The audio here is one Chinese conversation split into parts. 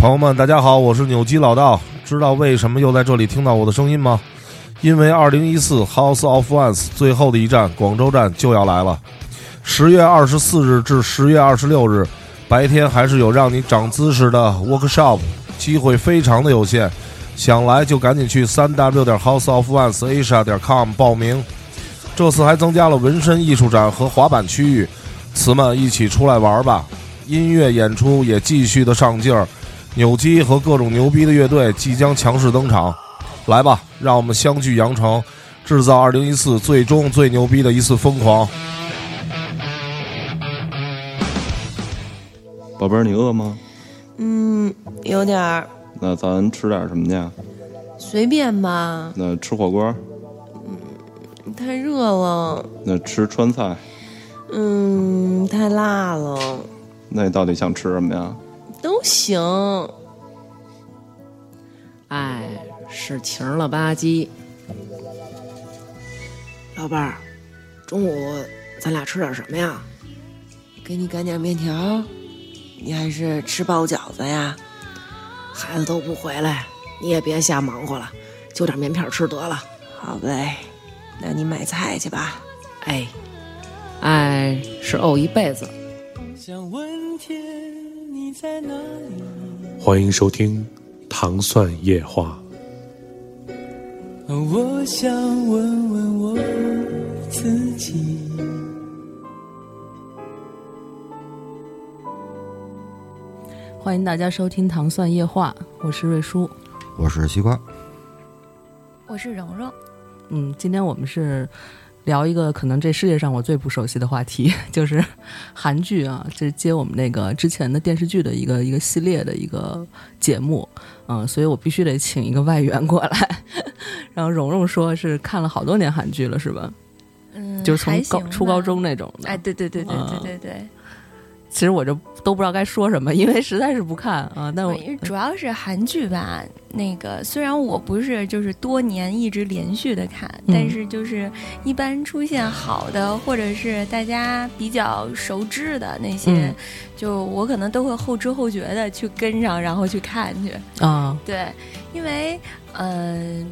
朋友们，大家好，我是扭机老道。知道为什么又在这里听到我的声音吗？因为二零一四 House of Ones 最后的一站广州站就要来了。十月二十四日至十月二十六日，白天还是有让你长姿势的 workshop，机会非常的有限，想来就赶紧去三 w 点 House of Ones Asia 点 com 报名。这次还增加了纹身艺术展和滑板区域，词们一起出来玩吧！音乐演出也继续的上劲儿。扭机和各种牛逼的乐队即将强势登场，来吧，让我们相聚羊城，制造二零一四最终最牛逼的一次疯狂。宝贝儿，你饿吗？嗯，有点儿。那咱吃点什么去？随便吧。那吃火锅？嗯，太热了。那吃川菜？嗯，太辣了。那你到底想吃什么呀？都行，哎，是情了吧唧。老伴儿，中午咱俩吃点什么呀？给你擀点面条，你还是吃包饺子呀？孩子都不回来，你也别瞎忙活了，就点面片吃得了。好呗，那你买菜去吧。哎，爱是怄一辈子。欢迎收听《糖蒜夜话》。我想问问我自己。欢迎大家收听《糖蒜夜话》，我是瑞叔，我是西瓜，我是蓉蓉。嗯，今天我们是。聊一个可能这世界上我最不熟悉的话题，就是韩剧啊，这接我们那个之前的电视剧的一个一个系列的一个节目，嗯，所以我必须得请一个外援过来。然后蓉蓉说是看了好多年韩剧了，是吧？嗯，就是从高初高中那种的。哎，对对对对对对对。其实我就都不知道该说什么，因为实在是不看啊。但我主要是韩剧吧，那个虽然我不是就是多年一直连续的看，但是就是一般出现好的或者是大家比较熟知的那些，就我可能都会后知后觉的去跟上，然后去看去啊。对，因为嗯。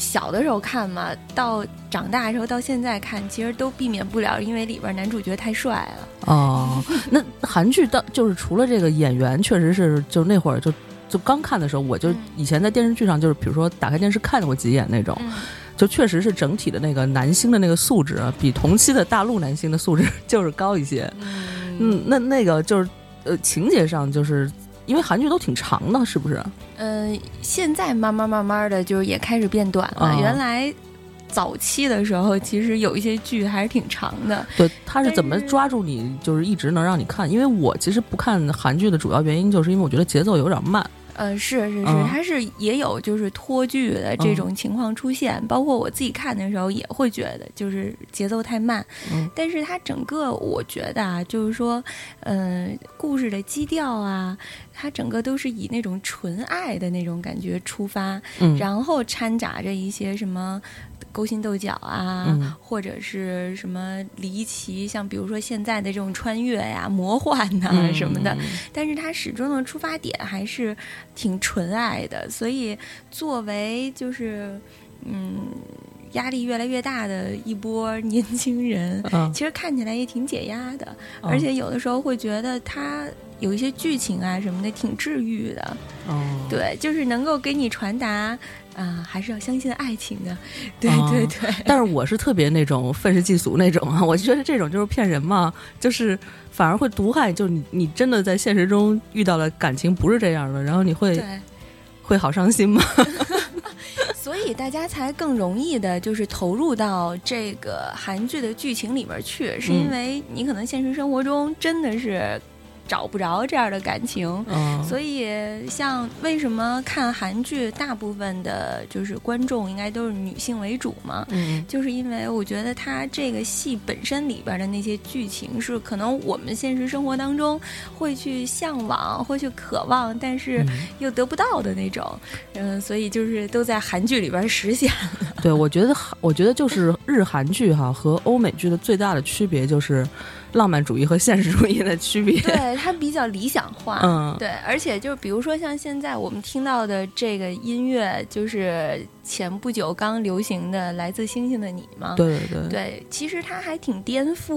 小的时候看嘛，到长大的时候到现在看，其实都避免不了，因为里边男主角太帅了。哦，那韩剧到就是除了这个演员，确实是就那会儿就就刚看的时候，我就以前在电视剧上就是比如说打开电视看过几眼那种，就确实是整体的那个男星的那个素质比同期的大陆男星的素质 就是高一些。嗯，那那个就是呃情节上就是。因为韩剧都挺长的，是不是？嗯，现在慢慢慢慢的就是也开始变短了。原来早期的时候，其实有一些剧还是挺长的。对，他是怎么抓住你，就是一直能让你看？因为我其实不看韩剧的主要原因，就是因为我觉得节奏有点慢。呃，是是是，它是也有就是拖剧的这种情况出现，包括我自己看的时候也会觉得就是节奏太慢，但是它整个我觉得啊，就是说，嗯，故事的基调啊，它整个都是以那种纯爱的那种感觉出发，然后掺杂着一些什么。勾心斗角啊，或者是什么离奇，像比如说现在的这种穿越呀、魔幻呐什么的，但是它始终的出发点还是挺纯爱的。所以作为就是嗯压力越来越大的一波年轻人，其实看起来也挺解压的，而且有的时候会觉得它有一些剧情啊什么的挺治愈的。哦，对，就是能够给你传达。啊，还是要相信爱情的，对对对。但是我是特别那种愤世嫉俗那种啊，我就觉得这种就是骗人嘛，就是反而会毒害。就你你真的在现实中遇到了感情不是这样的，然后你会会好伤心吗？所以大家才更容易的，就是投入到这个韩剧的剧情里面去，是因为你可能现实生活中真的是。找不着这样的感情，所以像为什么看韩剧，大部分的就是观众应该都是女性为主嘛？嗯，就是因为我觉得它这个戏本身里边的那些剧情是可能我们现实生活当中会去向往、会去渴望，但是又得不到的那种。嗯，所以就是都在韩剧里边实现了。对，我觉得，我觉得就是日韩剧哈和欧美剧的最大的区别就是。浪漫主义和现实主义的区别。对，它比较理想化。嗯，对，而且就是比如说像现在我们听到的这个音乐，就是前不久刚流行的《来自星星的你》嘛。对对对，对，其实它还挺颠覆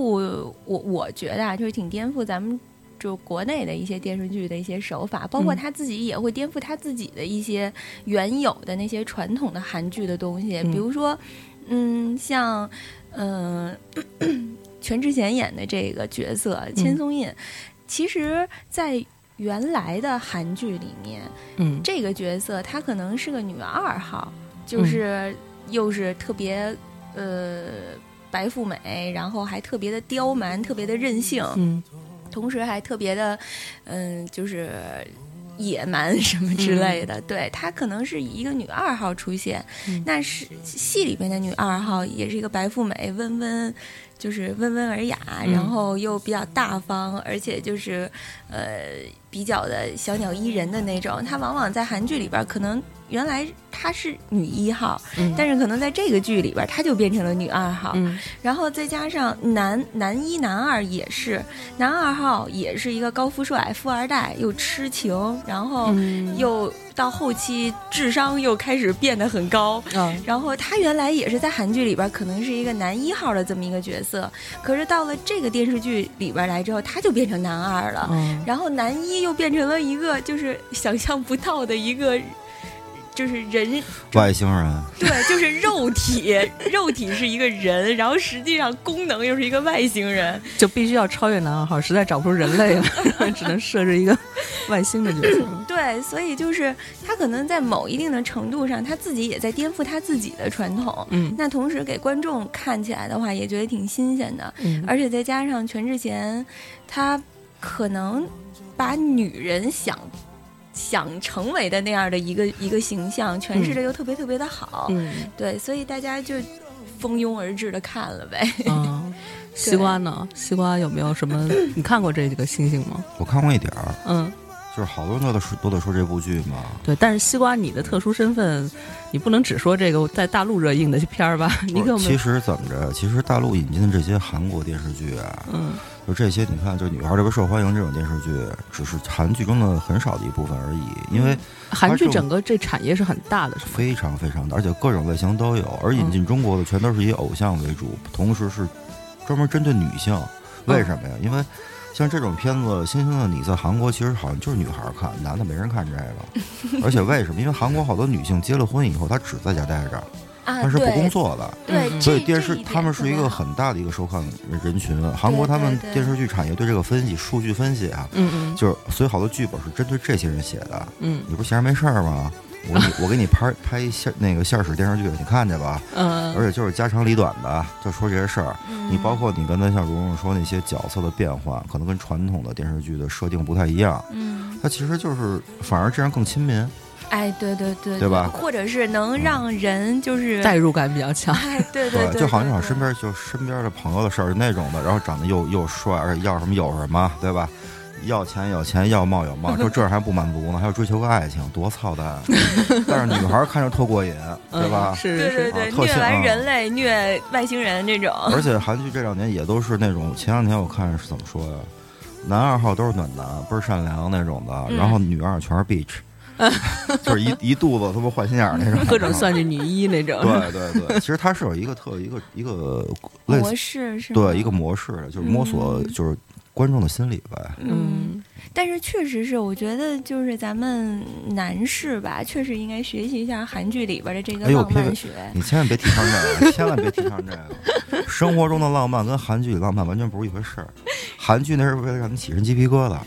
我，我觉得啊，就是挺颠覆咱们就国内的一些电视剧的一些手法，包括嗯他自己也会颠覆他自己的一些原有的那些传统的韩剧的东西，嗯比如说，嗯，像，嗯、全智贤演的这个角色千松印，其实，在原来的韩剧里面，嗯，这个角色她可能是个女二号，就是又是特别呃白富美，然后还特别的刁蛮，特别的任性，嗯。同时还特别的嗯、就是。野蛮什么之类的，对她可能是以一个女二号出现，嗯。那是戏里边的女二号也是一个白富美，温温，就是温文尔雅，嗯然后又比较大方，而且就是呃比较的小鸟依人的那种。她往往在韩剧里边，可能原来她是女一号，嗯，但是可能在这个剧里边，她就变成了女二号。嗯然后再加上男男一、男二也是，男二号也是一个高富帅、富二代，又痴情，然后嗯又到后期智商又开始变得很高。嗯然后他原来也是在韩剧里边可能是一个男一号的这么一个角色，可是到了这个电视剧里边来之后，他就变成男二了。嗯然后男一又变成了一个就是想象不到的一个，就是人外星人，对，就是肉体，肉体是一个人，然后实际上功能又是一个外星人。就必须要超越男二号，实在找不出人类了，只能设置一个外星的角色。对，所以就是他可能在某一定的程度上，他自己也在颠覆他自己的传统。嗯那同时给观众看起来的话，也觉得挺新鲜的。嗯而且再加上全智贤，他可能把女人想想成为的那样的一个一个形象诠释的又特别特别的好。嗯对，所以大家就蜂拥而至的看了呗。啊，西瓜呢？西瓜有没有什么？你看过这几个星星吗？我看过一点儿，嗯，就是好多人都在说都在说这部剧嘛。对。但是西瓜，你的特殊身份，你不能只说这个在大陆热映的片儿吧？你给我们，其实怎么着？其实大陆引进的这些韩国电视剧啊，嗯就这些，你看，就女孩特别受欢迎这种电视剧，只是韩剧中的很少的一部分而已，因为韩剧整个这产业是很大的，是？非常非常大，而且各种类型都有。而引进中国的全都是以偶像为主，同时是专门针对女性。为什么呀？因为像这种片子《星星的你》在韩国其实好像就是女孩看，男的没人看这个。而且为什么？因为韩国好多女性结了婚以后，她只在家待着，啊，她是不工作的。对，所以电视他们是一个很大的一个收看人群。韩国他们电视剧产业对这个分析、数据分析啊，嗯嗯就是所以好多剧本是针对这些人写的。嗯你不闲着没事儿吗？我给你 我给你拍拍一线那个现实电视剧，你看去吧。嗯，而且就是家长里短的，就说这些事儿。嗯你包括你刚才像蓉蓉说那些角色的变换，可能跟传统的电视剧的设定不太一样。嗯，它其实就是反而这样更亲民。哎，对对对，对吧或者是能让人就是代入感比较强。哎，对对对，就好像身边就身边的朋友的事儿那种的，然后长得又又帅，而且要什么有什么，对吧？要钱有钱，要貌有貌，就这样还不满足呢，还要追求个爱情，多操蛋！但是女孩儿看着特过瘾，对吧嗯？是是是，对对对，啊虐完人类、虐外星人这种，而且韩剧这两年也都是那种，前两天我看是怎么说呀？男二号都是暖男，倍儿善良那种的，嗯然后女二全是 bitch，就是一一肚子他妈坏心眼儿那种，各种算计女一那种。对对对，其实它是有一个特一个一个类模式是对一个模式的，就是摸索嗯。就是观众的心理呗。嗯，但是确实是，我觉得就是咱们男士吧，确实应该学习一下韩剧里边的这个浪漫学。你千万别提倡这个，千万别提倡这个。生活中的浪漫跟韩剧里浪漫完全不是一回事儿。韩剧那是为了让你起身鸡皮疙瘩。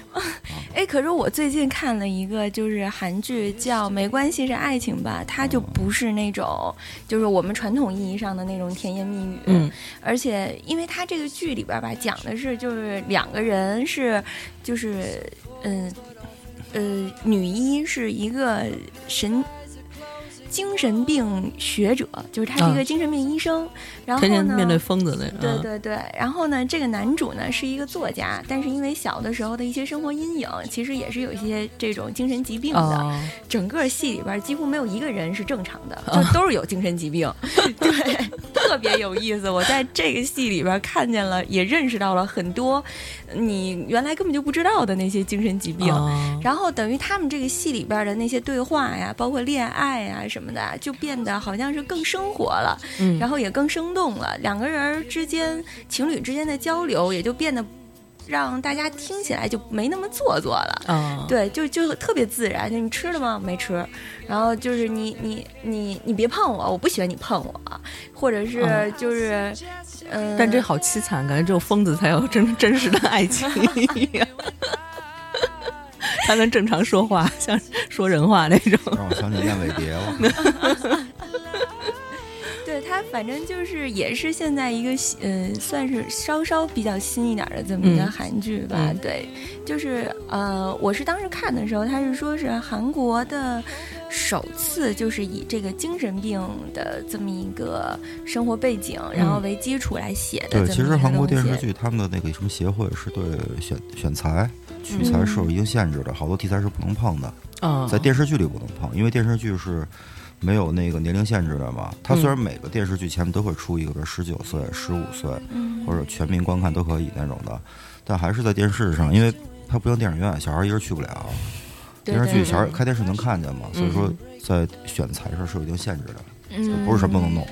哎，可是我最近看了一个就是韩剧，叫《没关系是爱情吧》，它就不是那种就是我们传统意义上的那种甜言蜜语，嗯而且因为它这个剧里边吧，讲的是就是两个人是就是嗯呃女一是一个神精神病学者，就是他是一个精神病医生，然后天天呢面对疯子那种。对对对，然后呢，这个男主呢是一个作家，但是因为小的时候的一些生活阴影，其实也是有一些这种精神疾病的。哦，整个戏里边几乎没有一个人是正常的，就都是有精神疾病，对，特别有意思。我在这个戏里边看见了，也认识到了很多你原来根本就不知道的那些精神疾病。哦然后等于他们这个戏里边的那些对话呀，包括恋爱呀什么的，就变得好像是更生活了，嗯然后也更生动了。两个人之间、情侣之间的交流也就变得让大家听起来就没那么做作了。哦，对，就就特别自然。就你吃了吗？没吃。然后就是你你你你别碰我，我不喜欢你碰我，或者是哦就是，嗯、但这好凄惨，感觉只有疯子才有真真实的爱情一样，才能正常说话，像说人话那种。让我想起燕尾蝶了。反正就是也是现在一个新呃，算是稍稍比较新一点的这么一个嗯韩剧吧。嗯对，就是呃，我是当时看的时候，他是说是韩国的首次就是以这个精神病的这么一个生活背景，然后为基础来写的对。其实韩国电视剧他们的那个什么协会是对选选材、取材是有一定限制的，好多题材是不能碰的，嗯，在电视剧里不能碰，因为电视剧是没有那个年龄限制的嘛？它虽然每个电视剧前面都会出一个比如十九岁、十五岁，或者全民观看都可以那种的，但还是在电视上，因为它不像电影院，小孩儿一个人去不了。电视剧小孩儿开电视能看见嘛？所以说在选材上是有一定限制的，不是什么都能弄。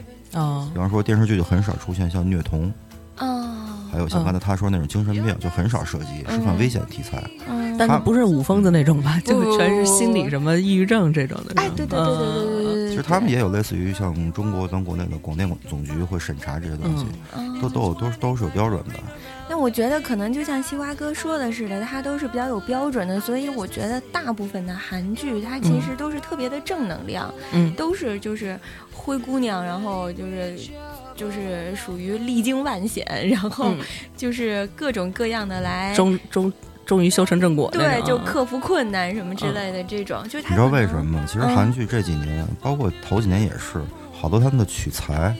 比方说电视剧就很少出现像虐童，还有像刚才他说那种精神病，就很少涉及，是很危险题材。但不是五疯子那种吧？就全是心理什么抑郁症这种的。哎，对对对对对对对。其实他们也有类似于像中国咱国内的广电总局会审查这些东西，嗯都都有都是都是有标准的。那我觉得可能就像西瓜哥说的似的，它都是比较有标准的，所以我觉得大部分的韩剧它其实都是特别的正能量，嗯都是就是灰姑娘，然后就是。就是属于历经万险，然后嗯就是各种各样的来，终终终于修成正果那对，就克服困难什么之类的这种，就你知道为什么吗？其实嗯韩剧这几年，包括头几年也是，好多他们的取材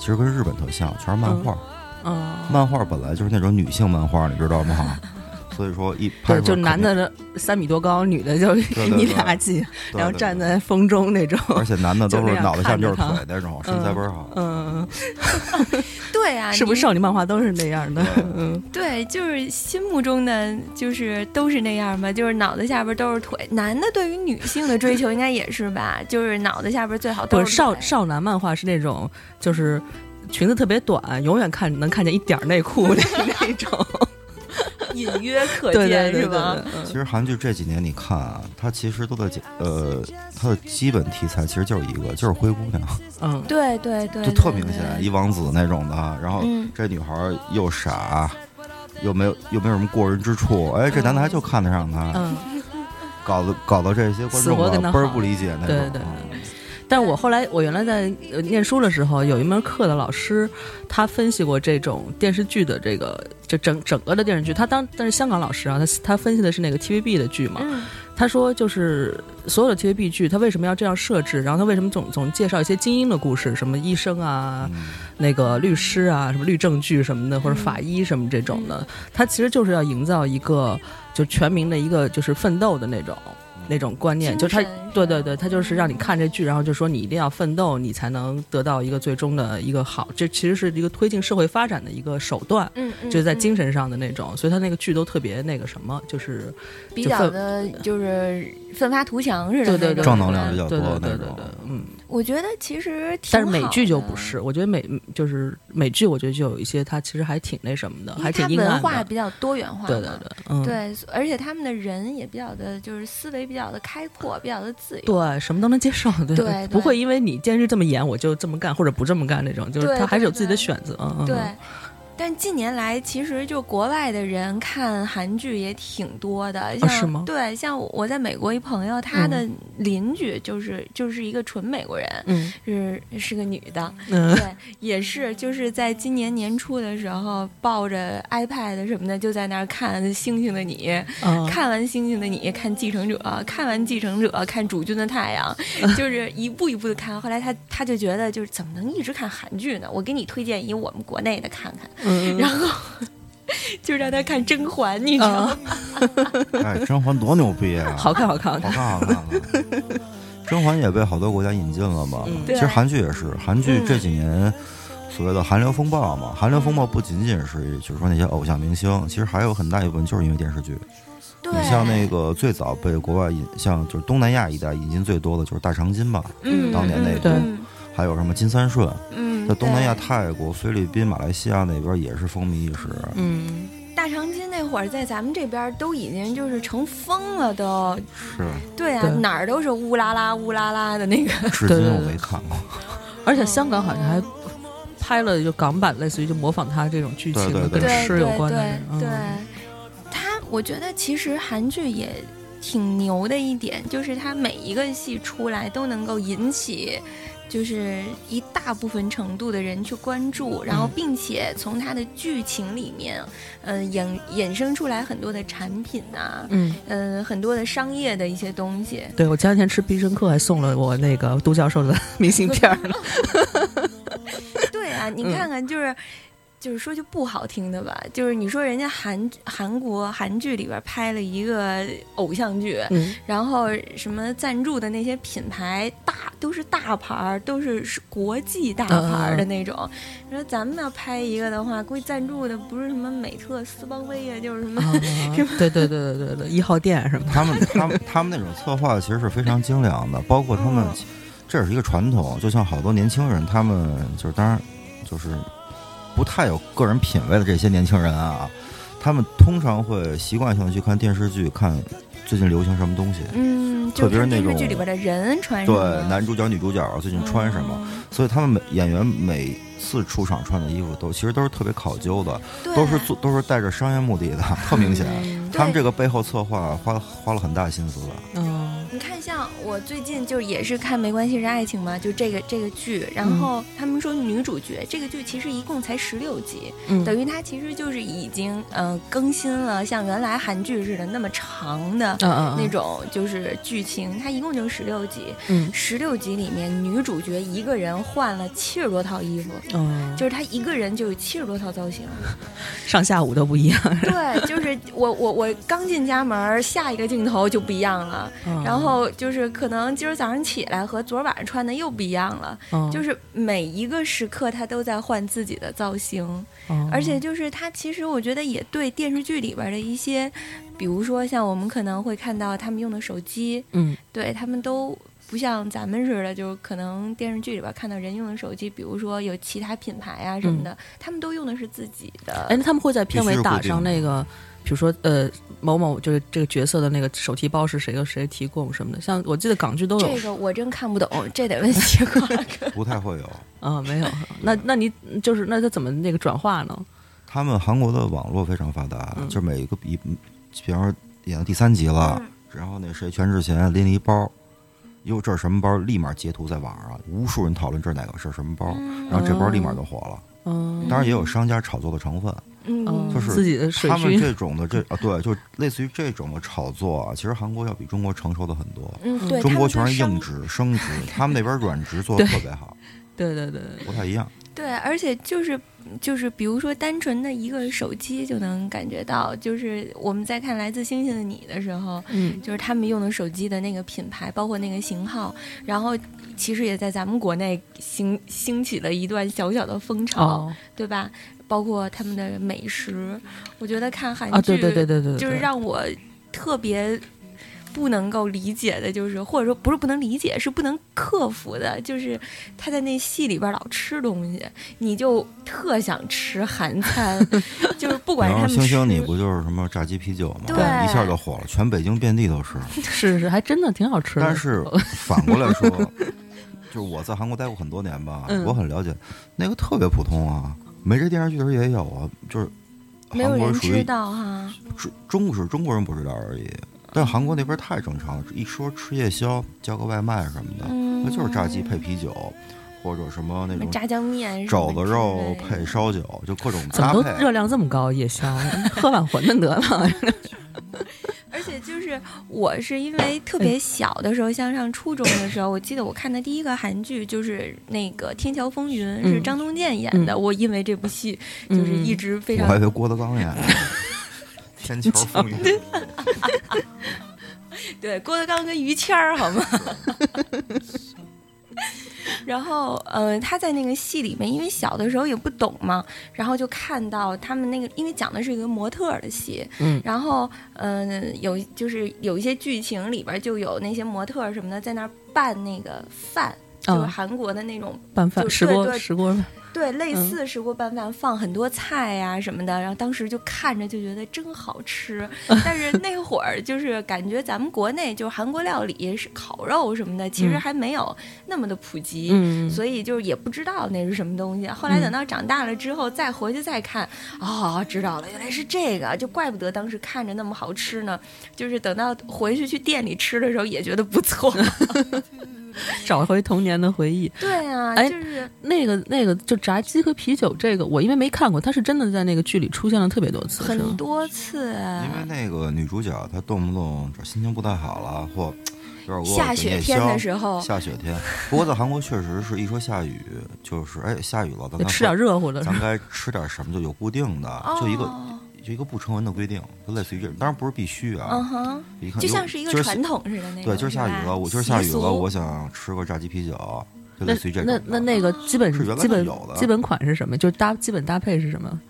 其实跟日本特像，全是漫画。嗯，漫画本来就是那种女性漫画，你知道吗？所以说一拍对，就男的三米多高，女的就对一对俩几，然后站在风中那种。而且男的 都是脑袋下面就是腿那种，身材倍儿好。嗯，对啊，是不是少女漫画都是那样的？嗯，对，就是心目中的就是都是那样吧，就是脑袋下边都是腿。男的对于女性的追求应该也是吧，就是脑袋下边最好都是少少男漫画是那种就是裙子特别短，永远看能看见一点儿内裤的那种。隐约可对见对对对是吧？其实韩剧这几年你看啊，它其实都在讲，呃，它的基本题材其实就是一个，就是灰姑娘，嗯，对对对，就特明显，一王子那种的。然后嗯。这女孩又傻，又没有又没有什么过人之处，哎，这男的还就看得上她，嗯，搞得搞得这些观众啊倍儿不理解那种。对对对。嗯但是我后来，我原来在呃念书的时候，有一门课的老师，他分析过这种电视剧的这个，就整整个的电视剧。他当但是香港老师啊，他他分析的是那个 TVB 的剧嘛。嗯他说，就是所有的 TVB 剧，他为什么要这样设置？然后他为什么总总介绍一些精英的故事，什么医生啊、嗯那个律师啊、什么律政剧什么的，或者法医什么这种的，他其实就是要营造一个就全民的一个就是奋斗的那种。那种观念，精就他对对对，他就是让你看这剧，然后就说你一定要奋斗，你才能得到一个最终的一个好。这其实是一个推进社会发展的一个手段，嗯嗯，就是在嗯精神上的那种。所以他那个剧都特别那个什么，就是比较的就是奋发图强似的对对对，正能量比较多的那种对对对对，嗯。我觉得其实挺但是美剧就不是，我觉得美就是美剧，我觉得就有一些它其实还挺那什么的，还挺。文化比较多元化嘛，对对对，嗯，对，而且他们的人也比较的，就是思维比较的开阔，比较的自由。对，什么都能接受，对对对 不会因为你监视这么严，我就这么干或者不这么干那种，就是他还是有自己的选择。嗯，对嗯，但近年来，其实就国外的人看韩剧也挺多的，像、是吗？对，像我在美国一朋友，他的邻居就是、就是一个纯美国人，嗯。是是个女的，嗯。对，也是就是在今年年初的时候，抱着 iPad 什么的，就在那儿看《星星的你》啊看完《星星的你》，看《继承者》，看完《继承者》，看《主君的太阳 》，就是一步一步的看。后来他他就觉得，就是怎么能一直看韩剧呢？我给你推荐一我们国内的看看，嗯然后 就让他看《甄嬛》，你知道吗？哎，甄嬛多牛逼啊！好看好看好看，好看，好看，甄嬛也被好多国家引进了嘛。嗯。其实韩剧也是，韩剧这几年所谓的韩流风暴嘛，韩流风暴不仅仅是就是说那些偶像明星，其实还有很大一部分就是因为电视剧。你像那个最早被国外引，像就是东南亚一带引进最多的就是大长今吧，嗯，当年那部还有什么金三顺，嗯，在东南亚、泰国、菲律宾、马来西亚那边也是风靡一时。嗯。大长今那会儿在咱们这边都已经就是成风了都，是，对啊，对。哪儿都是乌拉拉乌拉拉的那个，至今我没看过。而且香港好像还拍了就港版，类似于就模仿他这种剧情的，跟吃有关的对。他我觉得其实韩剧也挺牛的一点，就是它每一个戏出来都能够引起。就是一大部分程度的人去关注，然后嗯并且从它的剧情里面，呃，衍衍生出来很多的产品呐、嗯，嗯、很多的商业的一些东西。对我前两天吃必胜客还送了我那个杜教授的 明信片呢。对啊，你嗯看看，就是、就是说句不好听的吧，就是你说人家韩韩国韩剧里边拍了一个偶像剧，嗯然后什么赞助的那些品牌大都是大牌儿，都是是国际大牌儿的那种。你说咱们要拍一个的话，估计赞助的不是什么美特斯邦威啊，就是什么。啊，对对对对对对，一号店什么的。他们他们他们那种策划其实是非常精良的，包括他们，这也是一个传统。就像好多年轻人，他们就是当然就是不太有个人品味的这些年轻人啊，他们通常会习惯性的去看电视剧，看最近流行什么东西。嗯，特别是那种看电视剧里边的人穿什对，男主角、女主角最近穿什么，嗯所以他们每演员每次出场穿的衣服都其实都是特别考究的，都是做都是带着商业目的的，特明显。他们这个背后策划花花了很大心思的。嗯我最近就也是看《没关系是爱情》嘛，就这个这个剧，然嗯后他们说女主角这个剧其实一共才十六集，嗯，等于它其实就是已经嗯、呃更新了像原来韩剧似的那么长的那种就是剧情，它一共就十六集，嗯十六集里面女主角一个人换了七十多套衣服，嗯，就是她一个人就有七十多套造型。上下午都不一样。对，就是我我我刚进家门，下一个镜头就不一样了。嗯然后就是可能今儿早上起来和昨儿晚上穿的又不一样了，嗯就是每一个时刻他都在换自己的造型，嗯而且就是他其实我觉得也对电视剧里边的一些，比如说像我们可能会看到他们用的手机，嗯对他们都。不像咱们似的，就是可能电视剧里边看到人用的手机，比如说有其他品牌啊什么的，他们都用的是自己的。哎，那他们会在片尾打上那个，比如说呃某某就是这个角色的那个手提包是谁和谁提供什么的。像我记得港剧都有这个我真看不懂，这得问西瓜哥。不太会有。啊，没有。那那你就是那他怎么那个转化呢？他们韩国的网络非常发达，嗯就每一个比，比方说演到第三集了，然后那谁全智贤拎了一包，哟，这是什么包？立马截图在网上，无数人讨论这是哪个，这是什么包，然后这包立马就火了。嗯，当然也有商家炒作的成分，嗯，就是自己的水他们。这种的这啊，对，就类似于这种的炒作啊，其实韩国要比中国成熟的很多。嗯，对，中国全是硬值、升值，他们那边软值做的特别好，对对对，不太一样。对，而且就是就是，比如说单纯的一个手机就能感觉到，就是我们在看《来自星星的你》的时候，嗯就是他们用的手机的那个品牌，包括那个型号，然后其实也在咱们国内兴兴起了一段小小的风潮，哦对吧？包括他们的美食，我觉得看韩剧，啊，对对对对对，对就是让我特别不能够理解的，就是或者说不是不能理解，是不能克服的，就是他在那戏里边老吃东西，你就特想吃韩餐，就是不管是然后他们吃星星你不就是什么炸鸡啤酒吗？对一下就火了，全北京遍地都是。是是还真的挺好吃的。但是 反过来说，就是我在韩国待过很多年吧，嗯我很了解，那个特别普通啊，没这电视剧的时候也有啊，就是没有人韩国属于知道哈。中中是中国人不知道而已，但韩国那边太正常了，一说吃夜宵叫个外卖什么的，嗯那就是炸鸡配啤酒，或者什么那种炸酱面、肘子肉配烧酒，就各种怎么都搭配。热量这么高？夜宵 喝碗馄饨得了。而且就是我是因为特别小的时候，像上初中的时候，我记得我看的第一个韩剧就是那个《天桥风云》，是嗯张东健演的。嗯我因为这部戏就是一直非常我还以为郭德纲演的《天桥风云》对郭德纲跟于谦儿好吗？然后，呃，他在那个戏里面，因为小的时候也不懂嘛，然后就看到他们那个，因为讲的是一个模特的戏，嗯。然后，嗯、有就是有一些剧情里边就有那些模特什么的在那儿拌那个饭，就是嗯韩国的那种拌饭就石锅石锅饭，对，类嗯似石锅拌饭，放很多菜呀、什么的，然后当时就看着就觉得真好吃。但是那会儿就是感觉咱们国内就是韩国料理是烤肉什么的，其实嗯还没有那么的普及，嗯所以就是也不知道那是什么东西。后来嗯等到长大了之后，再回去再看，哦，知道了，原来是这个，就怪不得当时看着那么好吃呢。就是等到回去去店里吃的时候，也觉得不错。找回童年的回忆。对啊，哎就是那个那个，就炸鸡和啤酒这个，我因为没看过，它是真的在那个剧里出现了特别多次，很多次。因为那个女主角她动不动这心情不太好了，或 有点饿下雪天的时候下雪天。不过在韩国确实是一说下雨，就是哎下雨了，咱该得吃点热乎的。咱该吃点什么就有固定的，就一个哦就一个不成文的规定，就类似于这种，当然不是必须啊。嗯哼，一看就像是一个传统似的那种。对，今儿下雨了，我今儿下雨了，我想吃个炸鸡啤酒，就类似于这种。那那那个基本是原来基本就有的基本款是什么？就搭基本搭配是什么？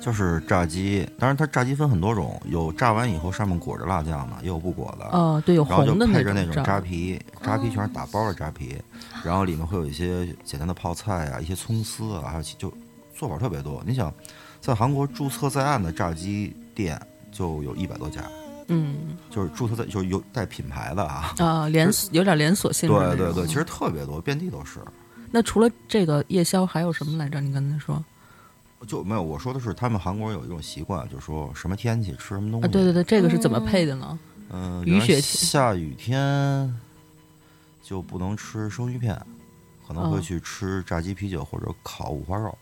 就是炸鸡，当然它炸鸡分很多种，有炸完以后上面裹着辣酱的，也有不裹的。哦，对，有然后就红的配着那种种扎皮，扎皮全哦是打包的扎皮，然后里面会有一些简单的泡菜啊，一些葱丝啊，还有就做法特别多。你想，在韩国注册在案的炸鸡店就有一百多家，嗯就是注册在就是有带品牌的啊。啊，连锁有点连锁性质。对对对，其实特别多，遍地都是。那除了这个夜宵，还有什么来着？你刚才说就没有我说的是，他们韩国人有一种习惯，就是说什么天气吃什么东啊，西。对对对，这个是怎么配的呢？嗯，雨雪天下雨天就不能吃生鱼片，可能会哦去吃炸鸡、啤酒或者烤五花肉。哦，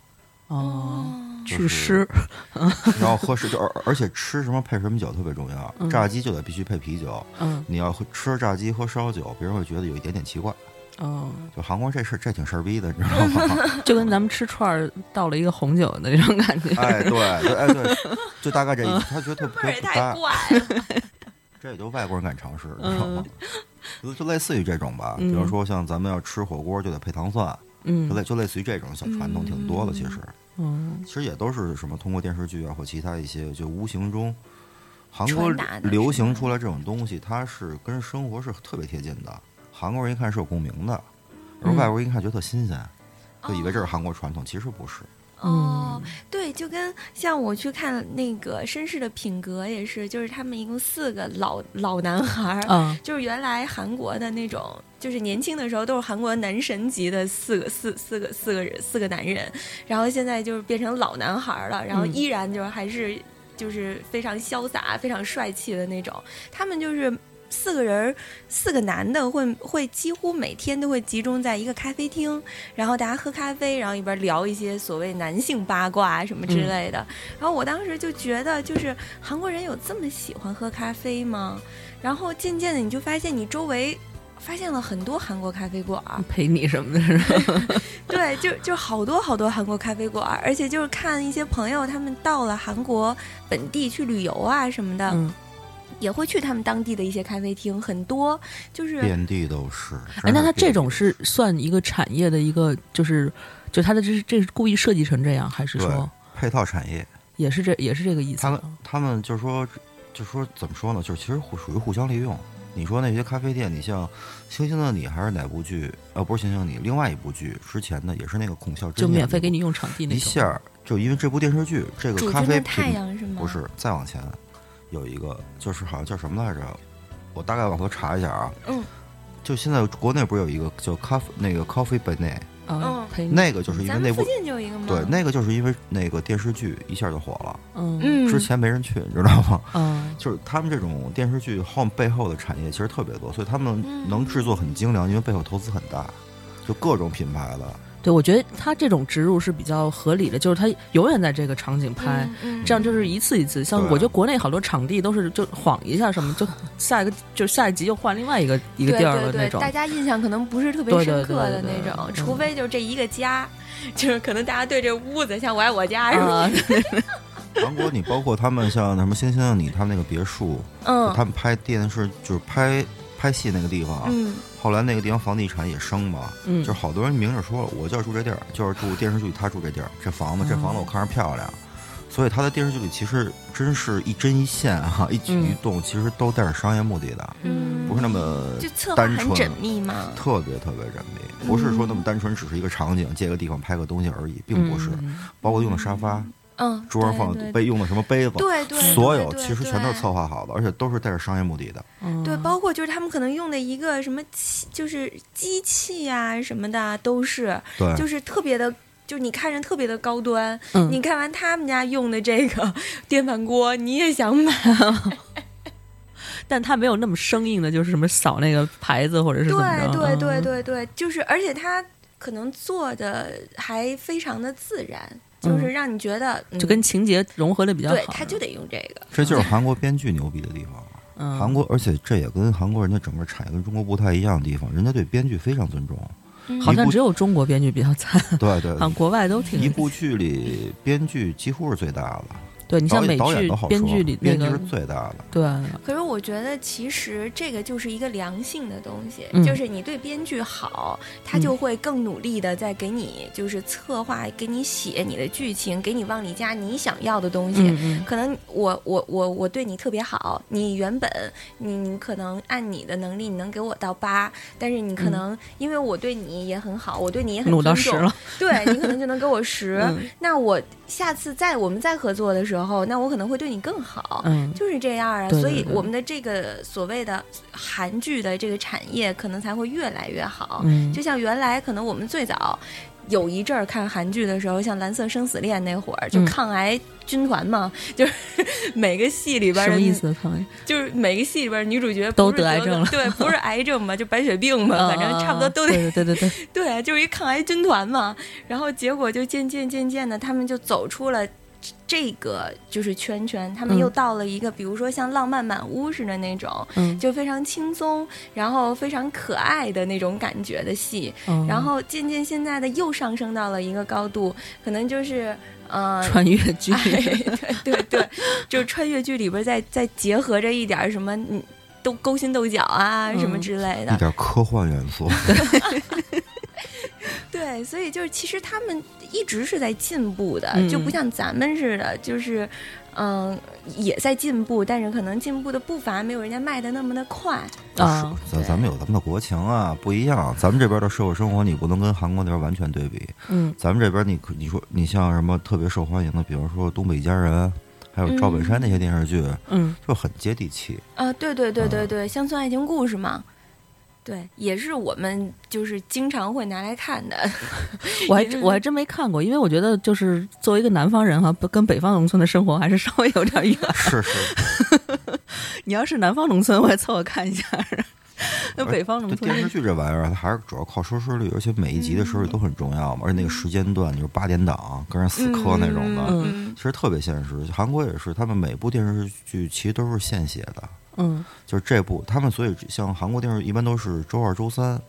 就是祛湿。然后喝水，就而而且吃什么配什么酒特别重要。嗯炸鸡就得必须配啤酒，嗯你要吃炸鸡喝烧酒，别人会觉得有一点点奇怪。哦，就韩国这事儿这挺事儿逼的，你知道吗？就跟咱们吃串儿倒了一个红酒的那种感觉。哎，对对，哎对，就大概这意思。他觉得特别不搭，怪了。这也就外国人敢尝试，你知道吗？就就类似于这种吧，比嗯如说像咱们要吃火锅就得配糖蒜，嗯就类就类似于这种小传统挺多的，其实。嗯其实也都是什么通过电视剧啊或其他一些，就无形中，韩国流行出来这种东西，它是跟生活是特别贴近的。韩国人一看是有共鸣的，而嗯外国人一看觉得特新鲜，就以为这是韩国传统，其实不是。哦，嗯对，就跟像我去看那个《绅士的品格》也是，就是他们一共四个老老男孩儿，啊就是原来韩国的那种，就是年轻的时候都是韩国男神级的四个四四个四个人四个男人，然后现在就是变成老男孩儿了，然后嗯。依然就是还是就是非常潇洒、非常帅气的那种。他们就是四个人儿，四个男的会会几乎每天都会集中在一个咖啡厅，然后大家喝咖啡，然后一边聊一些所谓男性八卦什么之类的。然后我当时就觉得，就是韩国人有这么喜欢喝咖啡吗？然后渐渐的你就发现你周围。发现了很多韩国咖啡馆儿，陪你什么的是吧？对，就就好多好多韩国咖啡馆儿，而且就是看一些朋友他们到了韩国本地去旅游啊什么的，嗯，也会去他们当地的一些咖啡厅，很多就是遍地都是。哎，那它这种是是算一个产业的一个，就是就它的这是这是故意设计成这样，还是说配套产业，也是这也是这个意思他们？他们就是说，就是说怎么说呢？就是其实互属于互相利用。你说那些咖啡店，你像《星星的你》还是哪部剧？呃，不是《星星的你》，另外一部剧之前的也是那个孔孝真就免费给你用场地。一下儿，就因为这部电视剧，这个咖啡太品阳是吗？不是再往前有一个，就是好像叫什么来着？我大概往回查一下啊。嗯。就现在国内不是有一个叫咖啡那个 Coffee by Night，啊嗯，那个就是因为那部近就有一个吗？对，那个就是因为那个电视剧一下就火了，嗯嗯，之前没人去，你知道吗？嗯 就是他们这种电视剧后背后的产业其实特别多，所以他们嗯能制作很精良，因为背后投资很大，就各种品牌的。对，我觉得他这种植入是比较合理的，就是他永远在这个场景拍，嗯，嗯这样就是一次一次。像我觉得国内好多场地都是就晃一下什么，就下一个就下一集又换另外一个一个地儿对对对，的那种。大家印象可能不是特别深刻的对对那种，对除非就这一个家，就是可能大家对这屋子像我爱我家是吧？啊，韩国你包括他们像什么《星星的你》，他们那个别墅，嗯他们拍电视就是拍拍戏那个地方，嗯后来那个地方房地产也升嘛，嗯。就是好多人明着说了，我就要住这地儿，就是住电视剧里他住这地儿，这房子这房子我看着漂亮，所以他在电视剧里其实真是一针一线哈、一举一动其实都带着商业目的的，嗯，不是那么就策划单纯很缜密嘛。特别特别缜密，不是说那么单纯只是一个场景借个地方拍个东西而已，并不是，嗯。包括用的沙发、嗯，桌上放的杯用的什么杯子，对对，所有其实全都是策。划好的，而且都是带着商业目的的。嗯对，包括就是他们可能用的一个什么器，就是机器呀、什么的，都是对，就是特别的，就是你看着特别的高端。嗯你看完他们家用的这个电饭锅，你也想买。但他没有那么生硬的，就是什么扫那个牌子或者是怎么着。对对对嗯，对对，就是而且他可能做的还非常的自然，就是嗯让你觉得、嗯就跟情节融合的比较好。对，他就得用这个。这就是韩国编剧牛逼的地方。嗯韩国，而且这也跟韩国人的整个产业跟中国不太一样的地方，人家对编剧非常尊重。嗯好像只有中国编剧比较惨，对对好像国外都挺一部剧里编剧几乎是最大的，对你像美剧都好说，编剧里那个编剧是最大的。对，可是我觉得，其实这个就是一个良性的东西，嗯就是你对编剧好，他就会更努力的在给你就是策划，给你写你的剧情，给你往里加你想要的东西。嗯嗯可能我我我我对你特别好，你原本你你可能按你的能力你能给我到八，但是你可能因为我对你也很好，我对你也很嗯努到尊重十了，对你可能就能给我十。嗯那我下次再我们再合作的时候，那我可能会对你更好。嗯，就是这样啊，对对对所以我们的这个所谓的韩剧的这个产业可能才会越来越好。嗯就像原来可能我们最早有一阵儿看韩剧的时候，像《蓝色生死恋》那会儿，就嗯抗癌军团嘛，就是 每个戏里边的什么意？思？抗癌就是每个戏里边女主角都得癌症了对，不是 癌症嘛，就白血病嘛，反正差不多都得对对对对对，对，就是一抗癌军团嘛。然后结果就渐渐渐渐的，他们就走出了这个就是圈圈，他们嗯。又到了一个，比如说像《浪漫满屋》似的那种，嗯。就非常轻松，然后非常可爱的那种感觉的戏。嗯然后渐渐现在的又上升到了一个高度，可能就是呃。穿越剧，哎，对对对，就是穿越剧里边再再结合着一点什么，嗯，都勾心斗角啊、什么嗯之类的。一，点科幻元素，对，所以就是其实他们一直是在进步的，嗯就不像咱们似的，就是嗯、也在进步，但是可能进步的步伐没有人家迈的那么的快。啊，咱咱们有咱们的国情啊，不一样。咱们这边的社会生活，你不能跟韩国那边完全对比。嗯咱们这边你可你说你像什么特别受欢迎的，比如说《东北一家人》，还有赵本山那些电视剧，嗯就很接地气。啊，对对对对啊对，乡村爱情故事嘛。对，也是我们就是经常会拿来看的。我还我还真没看过，因为我觉得就是作为一个南方人哈，不跟北方农村的生活还是稍微有点远。是是，你要是南方农村，我也凑合看一下。那北方农村这电视剧这玩意儿，它还是主要靠收视率，而且每一集的收视率都很重要嘛。而且那个时间段就是八点档，跟人死磕那种的，嗯其实特别现实。韩国也是，他们每部电视剧其实都是现写的，嗯就是这部他们所以像韩国电视一般都是周二、周三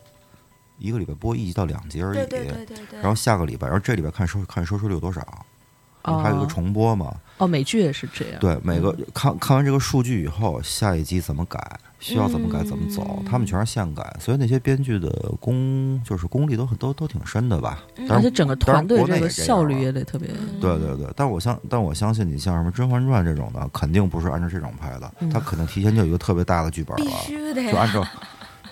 一个礼拜播一集到两集而已。对对对对对。然后下个礼拜，然后这礼拜看收看收视率有多少，哦还有一个重播嘛。哦，美剧也是这样。对，每个看看完这个数据以后，下一集怎么改，需要怎么改怎么走，他们全是现改，所以那些编剧的功就是功力都很都都挺深的吧。而且整个团队这个效率啊也得特别。对对对，但我相但我相信你像什么《甄嬛传》这种的，肯定不是按照这种拍的，嗯他可能提前就有一个特别大的剧本必了，就按照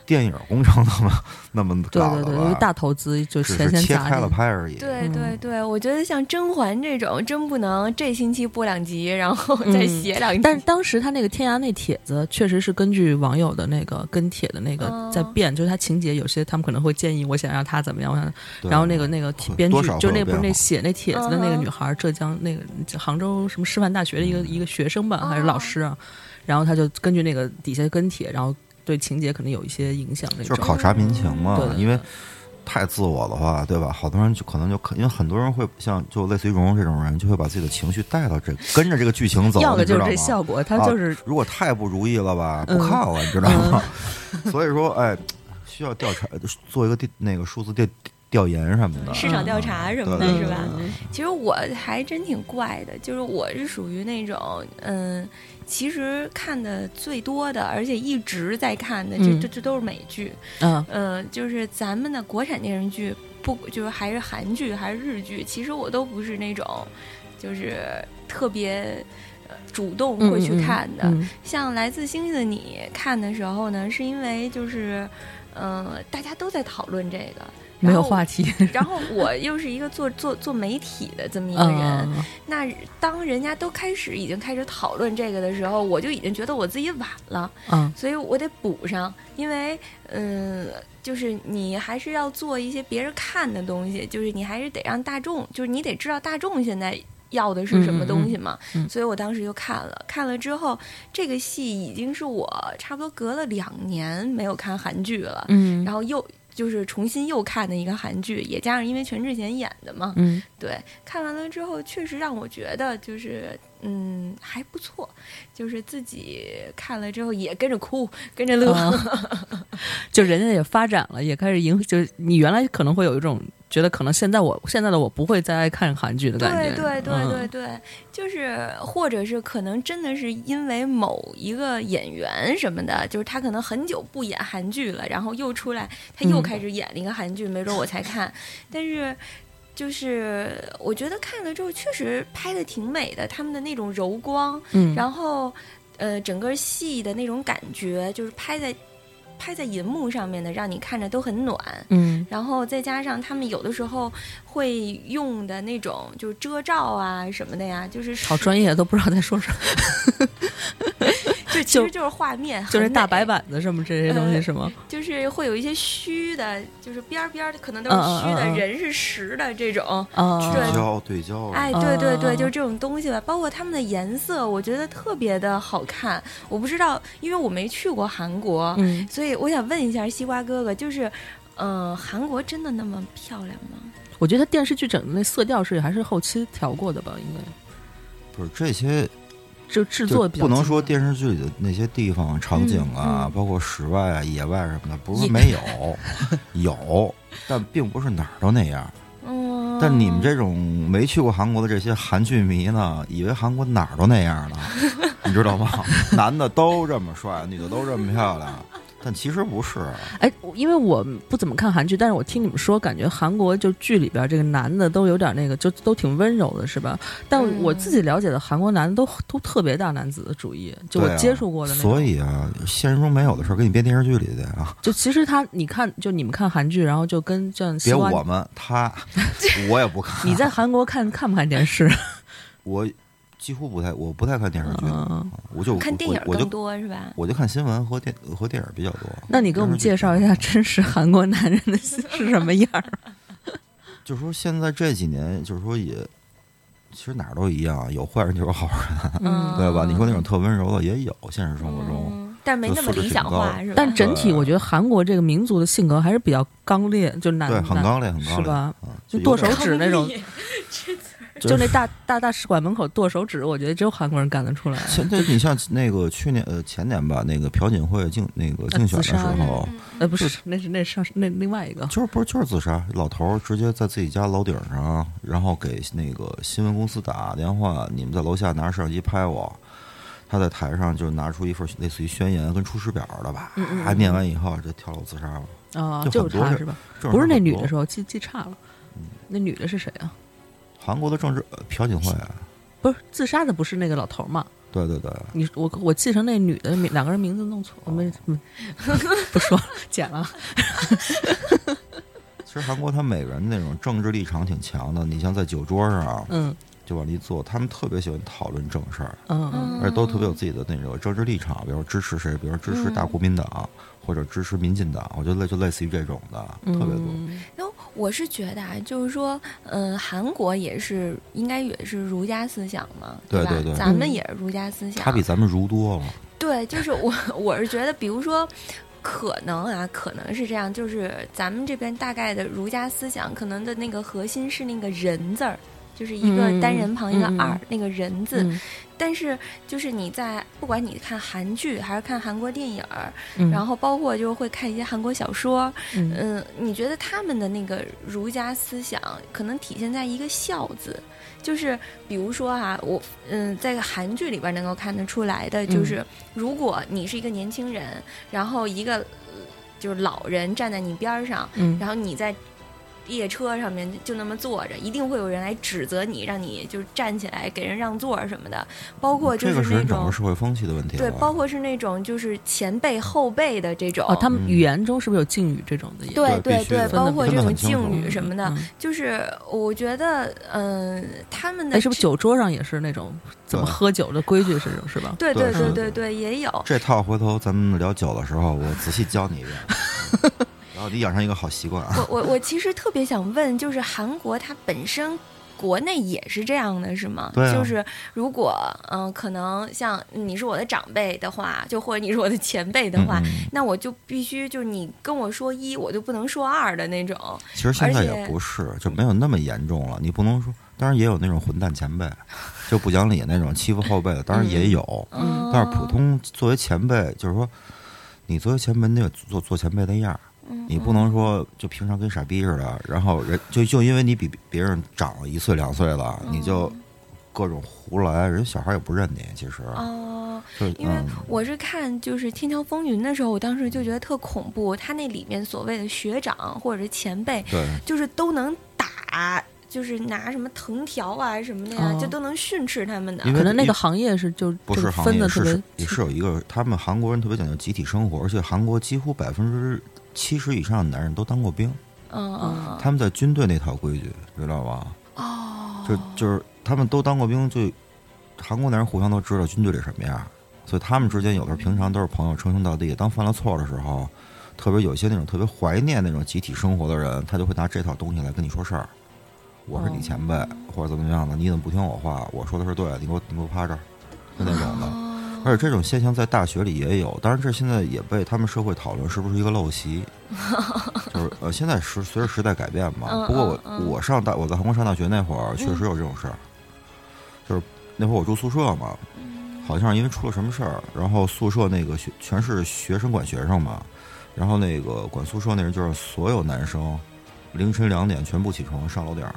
电影工程那么那么对搞的对对，有一吧？大投资，就只钱是切开了先砸进去。拍而已。对嗯对对，我觉得像甄嬛这种真不能这星期播两集，然后再嗯写两集。但是当时他那个天涯那帖子，确实是根据网友的那个跟帖的那个哦在变，就是他情节有些他们可能会建议我想让他怎么样，我想然后那个那个编剧就那不是那写那帖子的那个女孩，浙江那个杭州什么师范大学的一个一个学生吧，还是哦老师啊，然后他就根据那个底下跟帖，然后对情节可能有一些影响。就是考察民情嘛对对，对因为太自我的话，对吧？好多人就可能就可，因为很多人会像就类似于蓉蓉这种人，就会把自己的情绪带到这，跟着这个剧情走，要的就是这效果，他啊就是如果太不如意了吧，嗯不看了，你知道吗？所以说，哎，需要调查，做一个调那个数字调调研什么的，市场调查什么的，对对是吧？嗯其实我还真挺怪的，就是我是属于那种，嗯，其实看的最多的，而且一直在看的，这嗯。这这都是美剧，嗯。呃，就是咱们的国产电视剧，不就是还是韩剧还是日剧，其实我都不是那种，就是特别。呃主动会去看的，嗯像《来自星星的你》看的时候呢，是因为就是，嗯、大家都在讨论这个，没有话题，然后我又是一个做做做媒体的这么一个人，嗯那当人家都开始已经开始讨论这个的时候，我就已经觉得我自己晚了，嗯所以我得补上，因为嗯，就是你还是要做一些别人看的东西，就是你还是得让大众，就是你得知道大众现在。要的是什么东西嘛？嗯嗯嗯所以我当时就看了，看了之后，这个戏已经是我差不多隔了两年没有看韩剧了，嗯，然后又就是重新又看的一个韩剧，也加上因为全智贤演的嘛，嗯。对，看完了之后确实让我觉得就是嗯还不错，就是自己看了之后也跟着哭，跟着乐，嗯 就人家也发展了，也开始迎，就是你原来可能会有一种觉得，可能现在我现在的我不会再爱看韩剧的感觉，对对对嗯。对对，就是或者是可能真的是因为某一个演员什么的，就是他可能很久不演韩剧了，然后又出来，他又嗯。开始演了一个韩剧，没准我才看，但是。就是我觉得看了之后确实拍的挺美的，他们的那种柔光，嗯，然后呃整个戏的那种感觉，就是拍在拍在银幕上面的，让你看着都很暖。嗯然后再加上他们有的时候会用的那种就是遮罩啊什么的呀，就是好专业，都不知道在说什么，就 其实就是画面，就是大白板子什么这些东西呃是吗？就是会有一些虚的，就是边儿边儿的可能都是虚的，嗯嗯人是实的这种。啊，对对焦对焦，哎，对对对，哦就是这种东西吧，包括他们的颜色，我觉得特别的好看。我不知道，因为我没去过韩国，嗯，所以我想问一下西瓜哥哥，就是，嗯、韩国真的那么漂亮吗？我觉得电视剧整的那色调是还是后期调过的吧，应该不是这些就制作比较不能说电视剧里的那些地方场景啊，嗯嗯包括室外啊、野外什么的，不是说没有，有，但并不是哪儿都那样。嗯，但你们这种没去过韩国的这些韩剧迷呢，以为韩国哪儿都那样呢，你知道吗？男的都这么帅，女的都这么漂亮，但其实不是。哎，因为我不怎么看韩剧，但是我听你们说，感觉韩国就剧里边这个男的都有点那个，就都挺温柔的，是吧？但嗯我自己了解的韩国男的都都特别大男子的主义，就我接触过的那种。所以啊，现实中没有的事儿，给你编电视剧里的啊。就其实他，你看，就你们看韩剧，然后就跟像西瓜别我们，他，我也不看。你在韩国看看不看电视？我几乎不太，我不太看电视剧，嗯我就看电影更我我就多是吧？我就看新闻和电和电影比较多。那你给我们介绍一下真实韩国男人的是什么样儿？就是说现在这几年，就是说也，其实哪儿都一样，有坏人就有好人，嗯对吧？你说那种特温柔的也有，现实生活中。嗯，但没那么理想化是吧？但整体我觉得韩国这个民族的性格还是比较刚烈，就男对，很刚烈，很刚烈，是吧？嗯就剁手指那种，就 就那大 大大使馆门口剁手指，我觉得只有韩国人干得出来。现在你像那个去年呃前年吧，那个朴槿惠竞那个竞选的时候，呃，不是，那是那上那另外一个，就是不是就是自杀，老头儿直接在自己家楼顶上，然后给那个新闻公司打电话，你们在楼下拿着摄像机拍我。他在台上就拿出一份类似于宣言跟出师表的吧，嗯嗯嗯还念完以后就跳楼自杀了。啊，就就是是他是吧？不是那女的时候？记记差了，那女的是谁啊？韩国的政治呃朴槿惠啊，不是自杀的，不是那个老头儿嘛？对对对，你我我记成那女的名两个人名字弄错，我们嗯不说了，剪了。其实韩国他每个人那种政治立场挺强的，你像在酒桌上，嗯。就往那一坐，他们特别喜欢讨论正事儿，嗯嗯而且都特别有自己的那种政治立场，比如支持谁，比如支持大国民党、或者支持民进党，我觉得类就类似于这种的特别多。嗯然后我是觉得啊，就是说，嗯、韩国也是应该也是儒家思想嘛，吧？对对对咱们也是儒家思想。他比咱们儒多了，对，就是我 我是觉得，比如说。可能啊，可能是这样，就是咱们这边大概的儒家思想，可能的那个核心是那个人字儿，就是一个嗯单人旁一个嗯嗯二，那个人字。嗯。但是就是你在不管你看韩剧还是看韩国电影然后包括就会看一些韩国小说，嗯。嗯，你觉得他们的那个儒家思想可能体现在一个孝字，就是比如说啊，我嗯，在韩剧里边能够看得出来的，就是如果你是一个年轻人，然后一个呃就是老人站在你边儿上，嗯。然后你在列车上面就那么坐着，一定会有人来指责你，让你就是站起来给人让座什么的，包括就是是那种人整个社会风气的问题。对，包括是那种就是前辈后辈的这种。哦，他们嗯语言中是不是有敬语这种的也？对对对，包括这种敬语什么的，嗯就是我觉得，嗯、他们的哎，是不是酒桌上也是那种怎么喝酒的规矩是是吧？对对对对对，也有。这套回头咱们聊酒的时候，我仔细教你一遍，然后你养成一个好习惯啊。我我我其实特别想问，就是韩国它本身。国内也是这样的，是吗？对啊就是如果嗯、可能像你是我的长辈的话，就或者你是我的前辈的话，那我就必须就是你跟我说一，我就不能说二的那种。其实现在也不是，就没有那么严重了。你不能说，当然也有那种混蛋前辈，就不讲理那种欺负后辈的，当然也有。嗯，但是普通作为前辈，就是说，你作为前辈，你得做做前辈的样儿。嗯你不能说就平常跟傻逼似的，然后人就就因为你比别人长了一岁两岁了，你就各种胡来，人小孩也不认你。其实，哦，就因为嗯，我是看就是《天桥风云》的时候，我当时就觉得特恐怖。他那里面所谓的学长或者是前辈，对，就是都能打，就是拿什么藤条啊什么的呀，哦就都能训斥他们的。可能那个行业是就不是行业，分的特别是是也是有一个，他们韩国人特别讲究集体生活，而且韩国几乎百分之七十以上的男人都当过兵，嗯嗯他们在军队那套规矩，知道吧？哦，就就是他们都当过兵，就韩国男人互相都知道军队里什么样，所以他们之间有的时候平常都是朋友，称兄道弟。当犯了错的时候，特别有一些那种特别怀念那种集体生活的人，他就会拿这套东西来跟你说事儿。我是你前辈，或者怎么样的，你怎么不听我话？我说的是对的，你给我你给我趴这儿，就那种的。而且这种现象在大学里也有，当然这现在也被他们社会讨论是不是一个陋习，就是呃，现在时随着时代改变嘛。嗯不过我嗯嗯我上大我在韩国上大学那会儿，确实有这种事儿，就是那会儿我住宿舍嘛，好像是因为出了什么事儿，然后宿舍那个学全是学生管学生嘛，然后那个管宿舍那人就是所有男生凌晨两点全部起床上楼顶儿，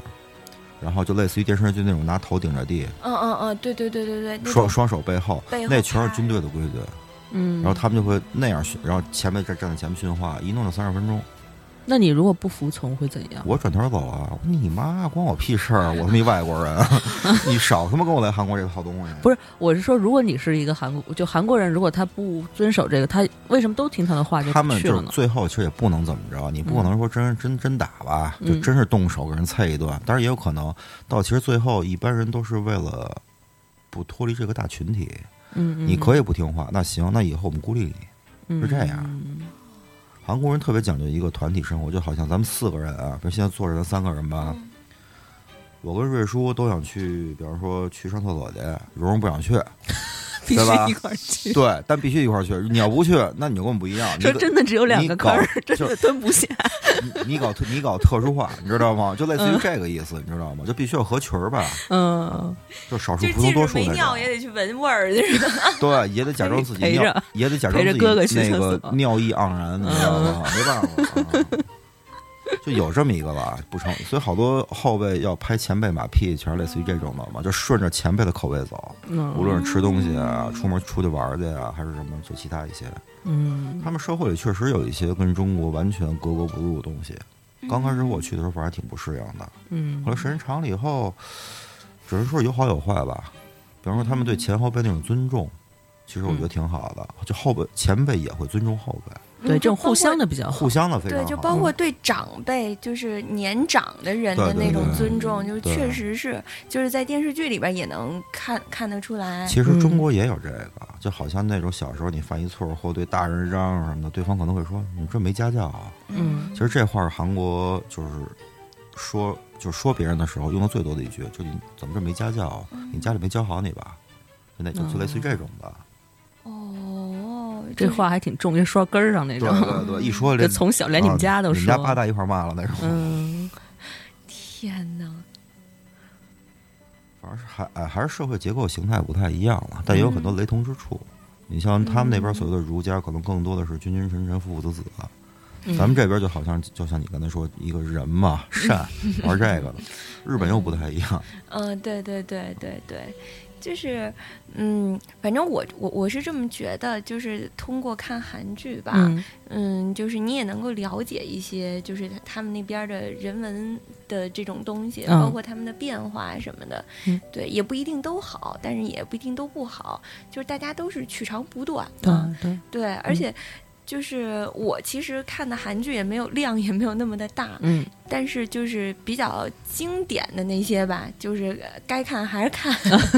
然后就类似于电视剧那种拿头顶着地，嗯嗯嗯，对对对对对，双双手背后，背后那全是军队的规矩。嗯，然后他们就会那样训，然后前面站站在前面训话，一弄就三十分钟。那你如果不服从会怎样？我转头走啊，你妈关我屁事儿！我他妈一外国人，你少他妈跟我来韩国这套东西。不是，我是说，如果你是一个韩国，就韩国人，如果他不遵守这个，他为什么都听他的话就他们去了呢？就是最后其实也不能怎么着，你不可能说真真真打吧，嗯就真是动手给人啐一顿。当然也有可能到其实最后一般人都是为了不脱离这个大群体，嗯，嗯你可以不听话，那行，那以后我们孤立你。嗯是这样嗯韩国人特别讲究一个团体生活，就好像咱们四个人啊，比如现在坐着咱三个人吧，嗯。我跟瑞叔都想去，比方说去上厕所去，蓉蓉不想去，必对吧须一块去。对，但必须一块儿去。你要不去，那你就跟我们不一样。你真的只有两你搞个坑，真就的蹲不下。你你搞特你搞特殊化，你知道吗？就类似于这个意思，你知道吗？就必须要合群儿吧，嗯，就少数服从多数没尿。也得去闻味儿？对，也得假装自己尿，也得假装自己哥哥那个尿意盎然，你知道吗？没办法。啊就有这么一个吧，不成，所以好多后辈要拍前辈马屁，全是类似于这种的嘛，就顺着前辈的口味走，嗯无论是吃东西啊，出门出去玩去啊，还是什么，做其他一些。嗯他们社会里确实有一些跟中国完全格格不入的东西。刚开始我去的时候，反正还挺不适应的。嗯后来时间长了以后，只是说有好有坏吧。比方说他们对前后辈那种尊重，其实我觉得挺好的。就后辈前辈也会尊重后辈，对这种互相的。比较好互。相的非常好对，就包括对长辈，就是年长的人的那种尊重，就是确实是，就是在电视剧里边也能看看得出来。其实嗯中国也有这个，就好像那种小时候你犯一错或对大人嚷嚷什么的，对方可能会说你这没家教啊。嗯其实这话是韩国就是说就是说别人的时候用的最多的一句，就你怎么这没家教啊？你家里没教好你吧？就那就就类似于这种的。哦，这话还挺重，因为说到根儿上那种。对对对，一说 就连从小连你们家都说。啊你们家八大一块儿骂了那种。嗯，天哪！反正是还哎还是社会结构形态不太一样了，但也有很多雷同之处。你像他们那边所谓的儒家，可能更多的是君君臣臣、父父子子。嗯咱们这边就好像就像你刚才说，一个人嘛，善玩这个的。日本又不太一样，嗯，对对对对对，就是嗯，反正我我我是这么觉得，就是通过看韩剧吧，嗯嗯，就是你也能够了解一些，就是他们那边的人文的这种东西，嗯包括他们的变化什么的。嗯对，也不一定都好，但是也不一定都不好，就是大家都是取长补短对嘛。对，对，而且就是我其实看的韩剧也没有量也没有那么的大，嗯但是就是比较经典的那些吧，就是呃该看还是看。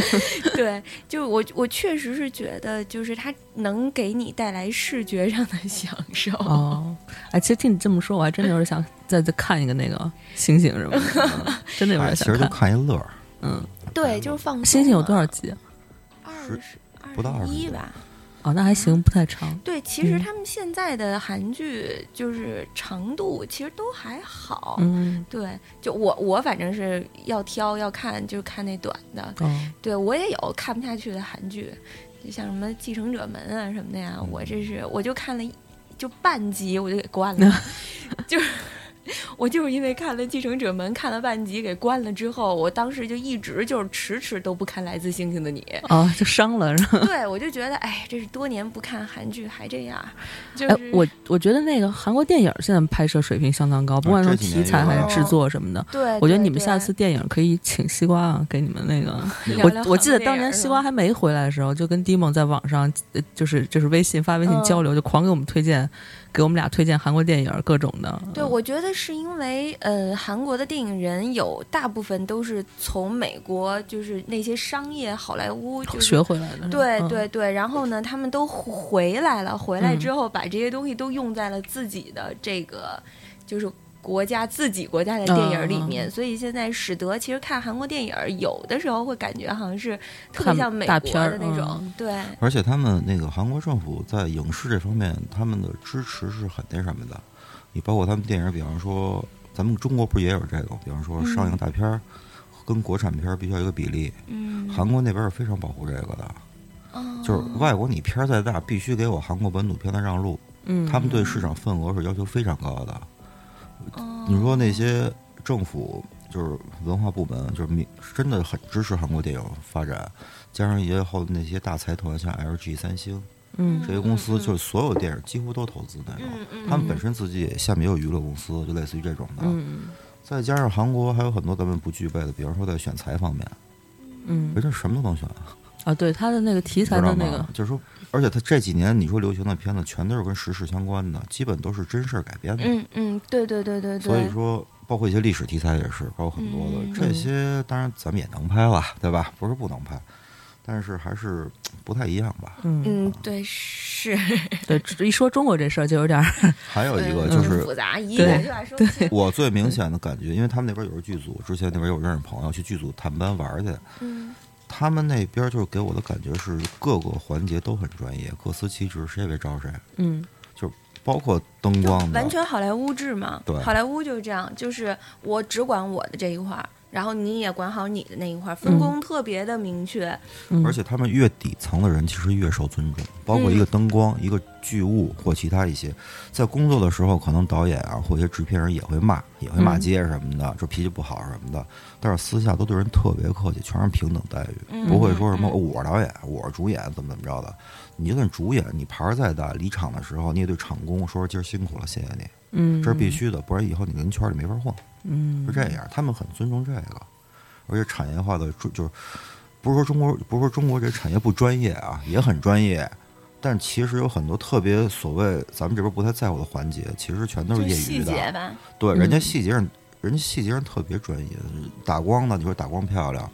对，就我我确实是觉得，就是它能给你带来视觉上的享受。哦，哎，其实听你这么说，我还真的有点想 再再看一个那个星星什么的，真的有哎，点其实就想看。看一乐儿。嗯，对，就是放星星有多少？集啊？二十不到二十20集一吧。哦，那还行，不太长。对，其实嗯他们现在的韩剧就是长度其实都还好。嗯，对，就我我反正是要挑要看，就看那短的。哦，对我也有看不下去的韩剧，就像什么《继承者们》啊什么的呀，我这是我就看了一就半集我就给关了，就是。我就是因为看了《继承者们》，看了半集给关了之后，我当时就一直就是迟迟都不看《来自星星的你》。哦，就伤了是吧？对，我就觉得，哎，这是多年不看韩剧还这样，就哎是、，我我觉得那个韩国电影现在拍摄水平相当高，不管从这几年题材还是制作什么的。对，我觉得你们下次电影可以请西瓜啊，给你们那个。我我记得当年西瓜还没回来的时候，就跟 Dimon 在网上，呃就是就是微信发微信嗯交流，就狂给我们推荐，给我们俩推荐韩国电影各种的。对，我觉得是因为，呃，韩国的电影人有大部分都是从美国，就是那些商业好莱坞，就是学回来的。对嗯，对对，然后呢，他们都回来了，回来嗯之后把这些东西都用在了自己的这个，就是国家自己国家的电影里面，嗯所以现在使得其实看韩国电影，有的时候会感觉好像是特别像美国的那种，嗯对，而且他们那个韩国政府在影视这方面，他们的支持是很那什么的。你包括他们电影，比方说咱们中国不是也有这个？比方说上映大片儿跟国产片儿必须要有一个比例，嗯，韩国那边是非常保护这个的。哦就是外国你片儿再大，必须给我韩国本土片的让路。嗯，他们对市场份额是要求非常高的。哦你说那些政府就是文化部门，就是民真的很支持韩国电影发展，加上以后那些大财团，像 LG、三星嗯这些公司，就是所有电影几乎都投资那种。他们本身自己也下面也有娱乐公司，就类似于这种的。嗯再加上韩国还有很多咱们不具备的，比方说在选材方面，嗯人家什么都能选，啊，啊对他的那个题材的那个？就是说，而且他这几年你说流行的片子，全都是跟时事相关的，基本都是真事儿改编的。嗯嗯，对对对对对，所以说，包括一些历史题材也是，包括很多的、嗯这些，当然咱们也能拍了，对吧？不是不能拍，但是还是不太一样吧。嗯嗯，对，是 对，一说中国这事儿就有点儿 还有一个嗯就是复杂，一对两句话说。我最明显的感觉，因为他们那边有个剧组，之前那边有认识朋友去剧组探班玩儿去，嗯他们那边就是给我的感觉是各个环节都很专业，各司其职，谁也别招谁，嗯就包括灯光，完全好莱坞制嘛。对好莱坞就是这样，就是我只管我的这一块儿，然后你也管好你的那一块儿，分工特别的明确。嗯，而且他们越底层的人其实越受尊重，包括一个灯光、一个剧务或其他一些，在工作的时候，可能导演啊或一些制片人也会骂，也会骂街什么的，就脾气不好什么的。但是私下都对人特别客气，全是平等待遇，嗯不会说什么嗯我是导演，我是主演，怎么怎么着的。你就算主演，你牌儿再大，离场的时候你也对场工说今儿辛苦了，谢谢你，嗯，这是必须的，不然以后你跟圈里没法混。嗯。是这样，他们很尊重这个，而且产业化的就就是不是说中国不是说中国这产业不专业啊，也很专业，但其实有很多特别所谓咱们这边不太在乎的环节，其实全都是业余细节的。吧，对，人家嗯。细节上，人家细节上特别专业，打光的，你说打光漂亮，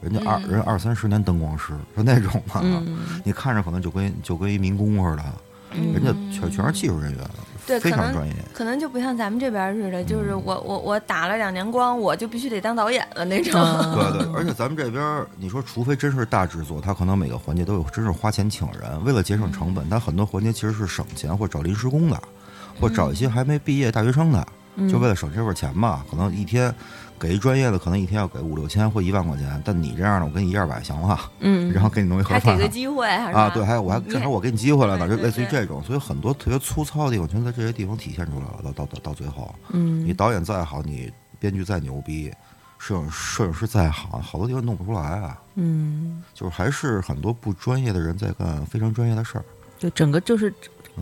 人家二、嗯。人二三十年灯光师，就那种的，嗯。你看着可能就跟就跟一民工似的，嗯。人家全全是技术人员，对可能非常专业。可能就不像咱们这边似的，就是嗯我我我打了两年光，我就必须得当导演了那种。啊 对对，而且咱们这边儿，你说除非真是大制作，他可能每个环节都有真是花钱请人，为了节省成本，他很多环节其实是省钱或找临时工的，或找一些还没毕业大学生的，嗯就为了省这份钱嘛。可能一天给一专业的，可能一天要给五六千或一万块钱，但你这样的，我给你一二百行了，嗯，然后给你弄一盒饭还给个机会，啊，对，还有我还正好我给你机会了呢，就类似于这种，所以很多特别粗糙的地方全在这些地方体现出来了。到到到到最后，嗯。你导演再好，你编剧再牛逼，摄影摄影师再好，好多地方弄不出来啊。嗯，就是还是很多不专业的人在干非常专业的事儿。对，整个就是嗯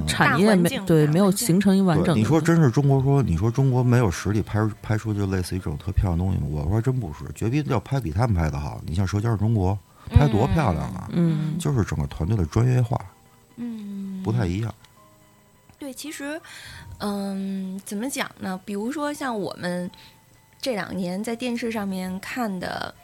产业没对没有形成一完整，的。你说真是中国说，你说中国没有实力拍拍出就类似于这种特漂亮东西吗？我说真不是，绝逼要拍比他们拍的好。你像《舌尖上中国》拍多漂亮啊！嗯就是整个团队的专业化嗯，不太一样。对，其实，嗯，怎么讲呢？比如说像我们这两年在电视上面看的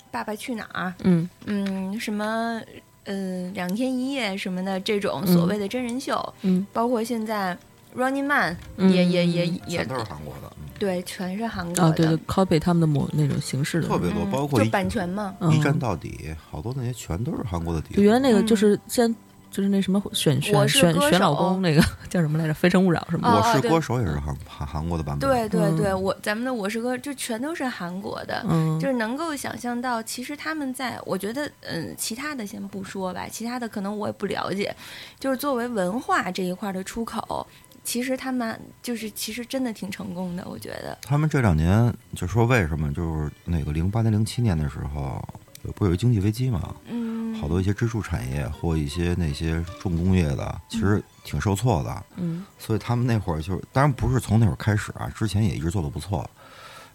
《爸爸去哪儿》，嗯嗯，什么，呃，两天一夜什么的这种所谓的真人秀，嗯包括现在 Running Man 嗯也、也也也全都是韩国的，嗯。对，全是韩国的，啊，对对，copy 他们的某那种形式的，特别多，包括一版权嘛，嗯一站到底，好多那些全都是韩国的底原来那个嗯就是现在就是那什么选选选选老公那个 叫什么来着，《非诚勿扰》是吗？哦对我是歌手也是韩韩韩国的版本。对对对，嗯我咱们的我是歌就全都是韩国的，嗯，就是能够想象到，其实他们在，我觉得，嗯，其他的先不说吧，其他的可能我也不了解，就是作为文化这一块的出口，其实他们就是其实真的挺成功的，我觉得，他们这两年就说为什么，就是那个零八年、零七年的时候，有不是有一经济危机嘛？嗯，好多一些支柱产业或一些那些重工业的，其实挺受挫的。嗯所以他们那会儿就，当然不是从那会儿开始啊，之前也一直做的不错。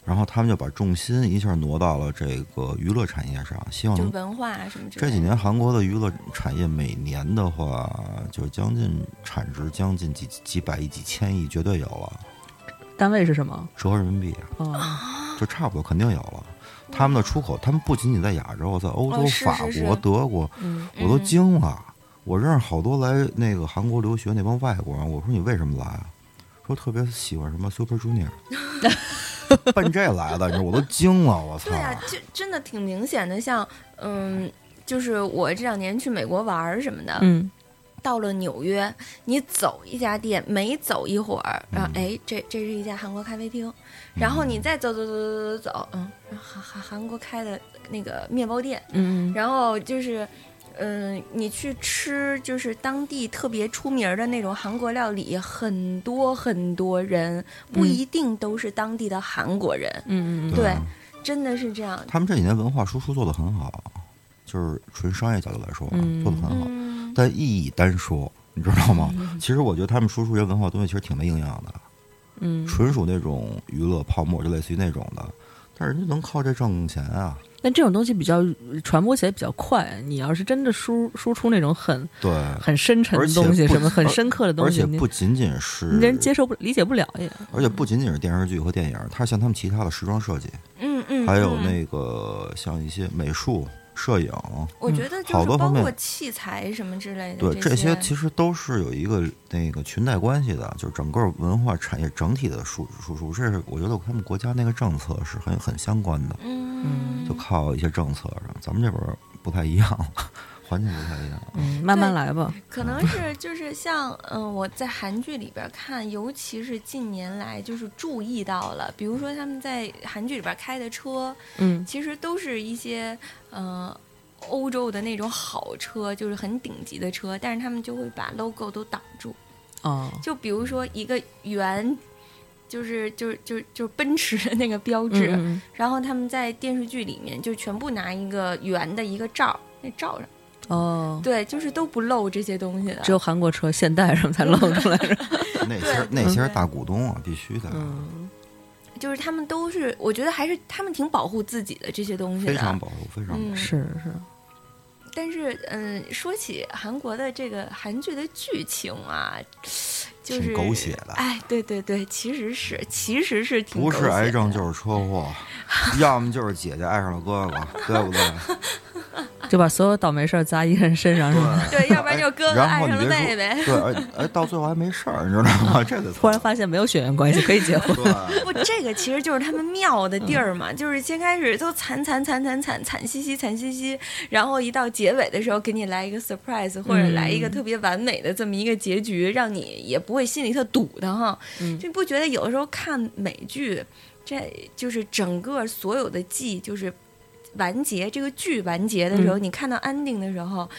然后他们就把重心一下挪到了这个娱乐产业上，希望能就文化啊什么。这几年韩国的娱乐产业每年的话，就将近产值将近几几百亿、几千亿，绝对有了，单位是什么？折合人民币哦，就差不多肯定有了。他们的出口，他们不仅仅在亚洲，在欧洲、哦是法国、德国，嗯我都惊了。我认识好多来那个韩国留学那帮外国人，我说你为什么来啊？说特别喜欢什么 Super Junior，奔这来的，你说我都惊了，我操！对啊，就真的挺明显的，像嗯，就是我这两年去美国玩儿什么的，嗯到了纽约，你走一家店，每走一会儿，然后嗯哎，这这是一家韩国咖啡厅，然后你再走走走走走走，嗯，韩韩韩国开的那个面包店，嗯然后就是。嗯，你去吃就是当地特别出名儿的那种韩国料理，很多很多人，不嗯一定都是当地的韩国人，嗯嗯对啊真的是这样。他们这几年文化输出做得很好，就是纯商业角度来说啊，嗯做得很好。嗯，但意义单说，你知道吗？其实我觉得他们输出一些文化东西其实挺没营养的，嗯，纯属那种娱乐泡沫，就类似于那种的。但是人家能靠这挣钱啊，但这种东西比较传播起来比较快。你要是真的输输出那种很对，很深沉的东西，什么很深刻的东西，而且不仅仅是人接受不理解不了也。而且不仅仅是电视剧和电影，它像他们其他的时装设计，嗯嗯，嗯还有那个像一些美术、摄影，我觉得就是包好多方面括器材什么之类的，对这这些其实都是有一个那个裙带关系的，就是整个文化产业整体的输输出，这是我觉得他们国家那个政策是很很相关的，嗯，就靠一些政策上，咱们这边不太一样，环境不太一样。嗯，慢慢来吧。可能是 就是像嗯、我在韩剧里边看，尤其是近年来就是注意到了，比如说他们在韩剧里边开的车，嗯其实都是一些呃欧洲的那种好车，就是很顶级的车，但是他们就会把 logo 都挡住，哦，就比如说一个圆。就是就是就是就是奔驰的那个标志，嗯嗯然后他们在电视剧里面就全部拿一个圆的一个罩，那罩上，嗯哦，对，就是都不露这些东西的。只有韩国车现代什么才露出来是吧？那些那些是大股东啊，必须的。嗯就是他们都是，我觉得还是他们挺保护自己的这些东西的，非常保护，非常保护。嗯是是，但是，嗯，说起韩国的这个韩剧的剧情啊，就是挺狗血的哎，对对对，其实是其实是挺不是癌症就是车祸，要么就是姐姐爱上了哥哥，对不对？就把所有倒霉事儿砸一个人身上，是吧？对，要不然就哥哥爱上了妹妹。对，而哎，到最后还没事儿，你知道吗？这个突然发现没有血缘关系，可以结婚。对，不，这个其实就是他们妙的地儿嗯嘛，就是先开始都惨惨惨惨惨惨兮兮惨兮兮，然后一到结尾的时候给你来一个 surprise，或者来一个嗯特别完美的这么一个结局，让你也不会心里特堵的哈。嗯就不觉得有的时候看美剧，这就是整个所有的季就是。完结这个剧完结的时候，嗯你看到 ending 的时候，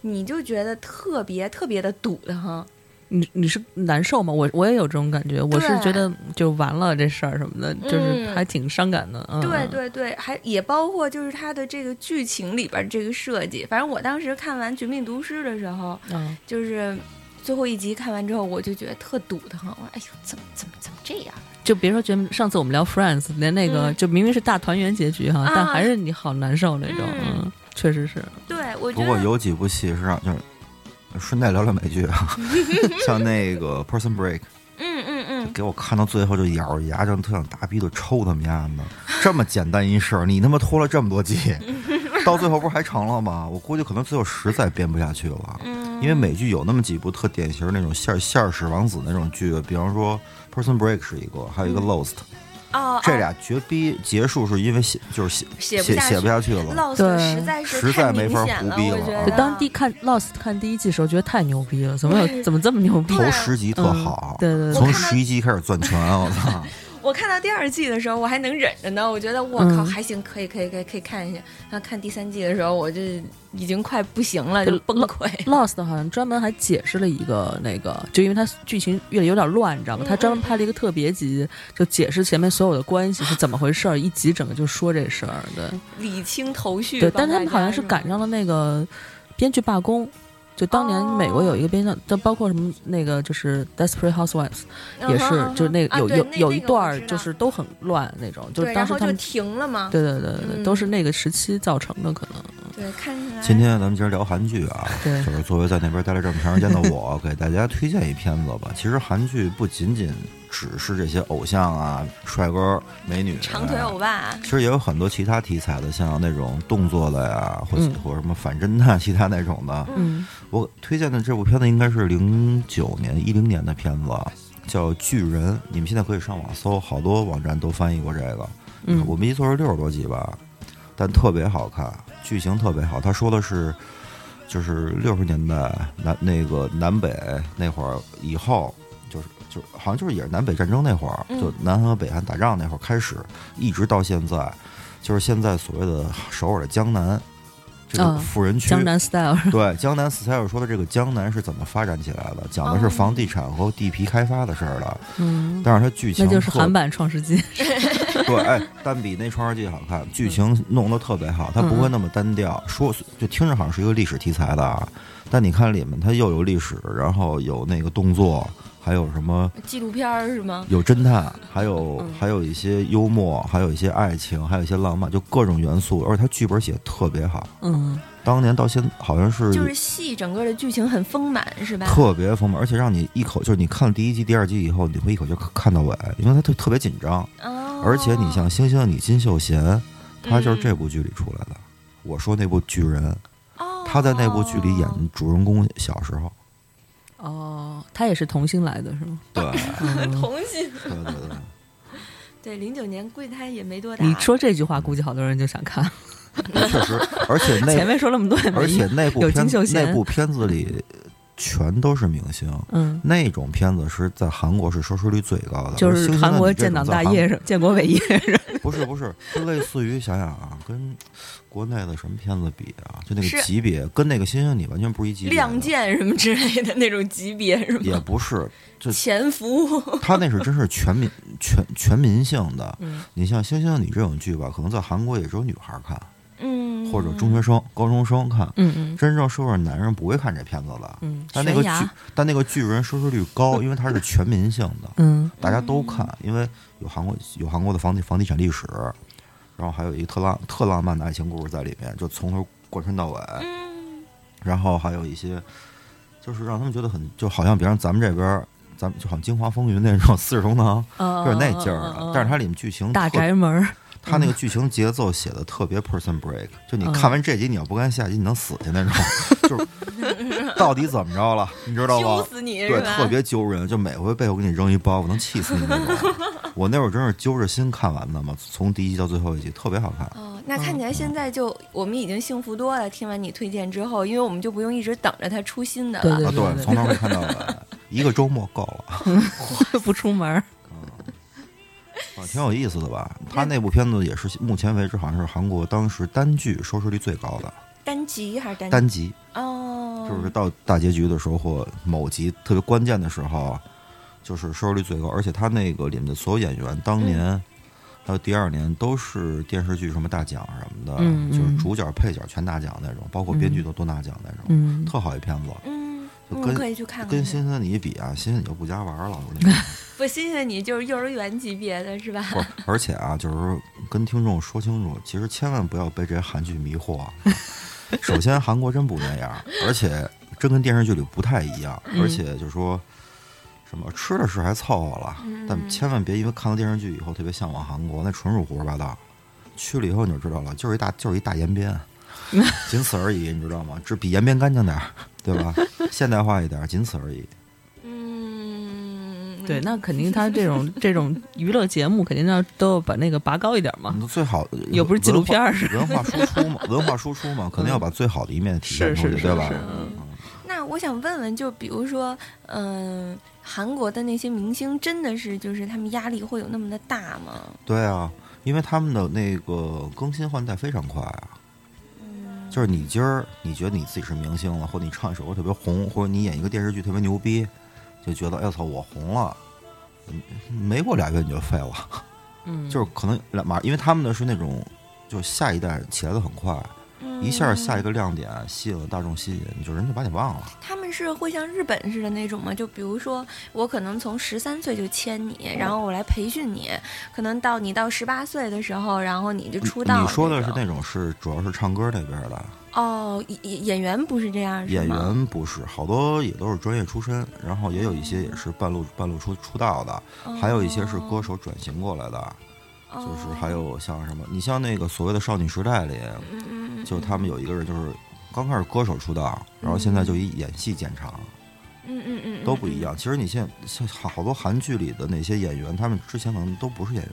你就觉得特别特别的堵的哈。你你是难受吗？我我也有这种感觉，我是觉得就完了这事儿什么的，就是嗯还挺伤感的。嗯、对对对，还也包括就是它的这个剧情里边这个设计。反正我当时看完《绝命毒师》的时候，嗯，就是最后一集看完之后，我就觉得特堵得很。我说：“哎呦，怎么怎么怎么这样？就别说觉得上次我们聊 Friends，连那个、嗯就明明是大团圆结局哈，啊但还是你好难受那种。嗯嗯，确实是。对我觉不过有几部戏是让就是顺带聊聊美剧啊，像那个《Person Break》，嗯嗯嗯，给我看到最后就咬着牙，就特想大逼的抽他们丫的。这么简单一事儿，你他妈拖了这么多季，到最后不是还成了吗？我估计可能最后实在编不下去了。嗯因为美剧有那么几部特典型那种馅儿馅儿使王子那种剧，比方说《Person Break》是一个，还有一个《Lost》，这俩绝逼结束是因为写就是写写写不下去写不下去了。Lost 对实在是实在太没法明显了，胡逼了啊我觉得。就当第看 Lost 看第一季的时候，觉得太牛逼了，怎么有怎么这么牛逼？头十集特好，嗯对对对从十一集开始攥拳，我操！我看到第二季的时候，我还能忍着呢。我觉得我靠，嗯还行，可以可以可以可以看一下。然后看第三季的时候，我就已经快不行了，就就崩溃。Lost 好像专门还解释了一个那个，就因为它剧情越来有点乱，你知道吗？他专门拍了一个特别集，就解释前面所有的关系是怎么回事儿，一集整个就说这事儿。对理清头绪。对，但是他们好像是赶上了那个编剧罢工。就当年美国有一个编剧，就包括什么那个就是《Desperate Housewives》，也是就是那啊有有有一段儿就是都很乱那种，就是，当时他们停了吗。对对对对，嗯都是那个时期造成的，可能对，看起来今天咱们今儿聊韩剧啊，就是作为在那边待了这么长时间的我，给大家推荐一片子吧。其实韩剧不仅仅只是这些偶像啊、帅哥美女、啊长腿欧巴，其实也有很多其他题材的，像那种动作的呀，或者、嗯或者什么反侦探、其他那种的。嗯我推荐的这部片子应该是零九年、一零年的片子，叫《巨人》。你们现在可以上网搜，好多网站都翻译过这个。嗯我没记错是六十多集吧，但特别好看，剧情特别好。他说的是，就是六十年代南那个南北那会儿以后，就是就好像就是也是南北战争那会儿，嗯就南韩和北韩打仗那会儿开始，一直到现在，就是现在所谓的首尔的江南这个啊富人区。江南 style，对江南 style 说的这个江南是怎么发展起来的，讲的是哦房地产和地皮开发的事儿了。嗯，但是它剧情那就是韩版《创世纪》对，哎，但比那《创世纪》好看，剧情弄得特别好，它不会那么单调。说就听着好像是一个历史题材的啊，但你看里面它又有历史，然后有那个动作，还有什么纪录片儿是吗？有侦探，还有嗯还有一些幽默，还有一些爱情，还有一些浪漫，就各种元素，而且他剧本写得特别好。嗯，当年到现好像是就是戏整个的剧情很丰满，是吧？特别丰满，而且让你一口就是你看了第一集、第二集以后，你会一口就看看到尾，因为他特特别紧张。哦而且你像《星星的你》金秀贤，他就是嗯这部剧里出来的。我说那部巨人，哦，他在那部剧里演主人公小时候。哦，他也是童星来的是吗？对 童星。对对对，对，零九年估计他也没多大。你说这句话，估计好多人就想看。确实，而且那前面说那么多也没而且那部片金秀贤那部片子里全都是明星。嗯，那种片子是在韩国是收视率最高的，就是韩国建党大业是建国伟业是，不是不是，就类似于想想啊，跟国内的什么片子比啊？就那个级别，跟那个星星你完全不是一级别。亮剑什么之类的那种级别是也？不是，就潜伏。他那是真是全民全全民性的。嗯你像《星星你》这种剧吧，可能在韩国也只有女孩看，嗯，或者中学生、高中生看。嗯嗯真正社会上男人不会看这片子的，嗯，但那个巨，但那个巨人收视率高，因为它是全民性的，嗯大家都看，因为有韩国有韩国的房地房地产历史，然后还有一个特浪特浪漫的爱情故事在里面，就从头贯穿到尾，嗯然后还有一些就是让他们觉得很就好像，比方咱们这边。咱们就好像《京华风云》那种 四世同堂，就是那劲儿的。但是它里面剧情大宅门儿，它那个剧情节奏写的特别 person break，就你看完这集你要不看下集你能死去那种，就是到底怎么着了，你知道揪吧？死你对，特别揪人，就每回背后给你扔一包袱，能气死你那种。我那会儿真是揪着心看完的嘛，从第一集到最后一集，特别好看。哦，那看起来现在就我们已经幸福多了。听完你推荐之后，因为我们就不用一直等着它出新的了。对啊，对，从头看到尾，一个周末够了，不出门儿。啊，挺有意思的吧？他那部片子也是目前为止好像是韩国当时单剧收视率最高的单集还是单单集。哦，就是到大结局的时候或某集特别关键的时候，就是收视率最高，而且他那个里面的所有演员，当年、还有第二年都是电视剧什么大奖什么的，嗯嗯就是主角配角全拿奖那种，包括编剧都都拿奖那种，嗯，特好一片子。可以去看看。跟欣欣你比啊，欣欣你就不加玩了。不欣欣，你就是幼儿园级别的是吧？不，而且啊，就是跟听众说清楚，其实千万不要被这些韩剧迷惑。首先，韩国真不那样，而且真跟电视剧里不太一样，而且就说什么吃的是还凑合了，但千万别因为看了电视剧以后特别向往韩国，那纯属胡说八道。去了以后你就知道了，就是一大就是一大延边，仅此而已，你知道吗？这比延边干净点儿，对吧？现代化一点，仅此而已。嗯，对，那肯定他这种这种娱乐节目肯定要都要把那个拔高一点嘛。你最好又不是纪录片儿文化文化输出嘛，文化输出嘛，肯定要把最好的一面体现出去，是是是对吧？嗯那我想问问，就比如说，嗯、韩国的那些明星真的是就是他们压力会有那么的大吗？对啊，因为他们的那个更新换代非常快啊。就是你今儿你觉得你自己是明星了，或者你唱一首歌特别红，或者你演一个电视剧特别牛逼，就觉得哎操我红了，嗯没过俩月你就废了。嗯，就是可能两马，因为他们的是那种，就下一代起来的很快，一下下一个亮点吸引了大众吸引，就人就把你忘了。他们是会像日本似的那种吗？就比如说，我可能从十三岁就签你，然后我来培训你，可能到你到十八岁的时候，然后你就出道。你说的是那种是主要是唱歌那边的，哦，演演员不是这样，是演员不是，好多也都是专业出身，然后也有一些也是半路半路出出道的，还有一些是歌手转型过来的，就是还有像什么，你像那个所谓的少女时代里，就他们有一个人就是刚开始歌手出道，然后现在就以演戏见长，嗯嗯嗯，都不一样。其实你现在像好好多韩剧里的那些演员，他们之前可能都不是演员，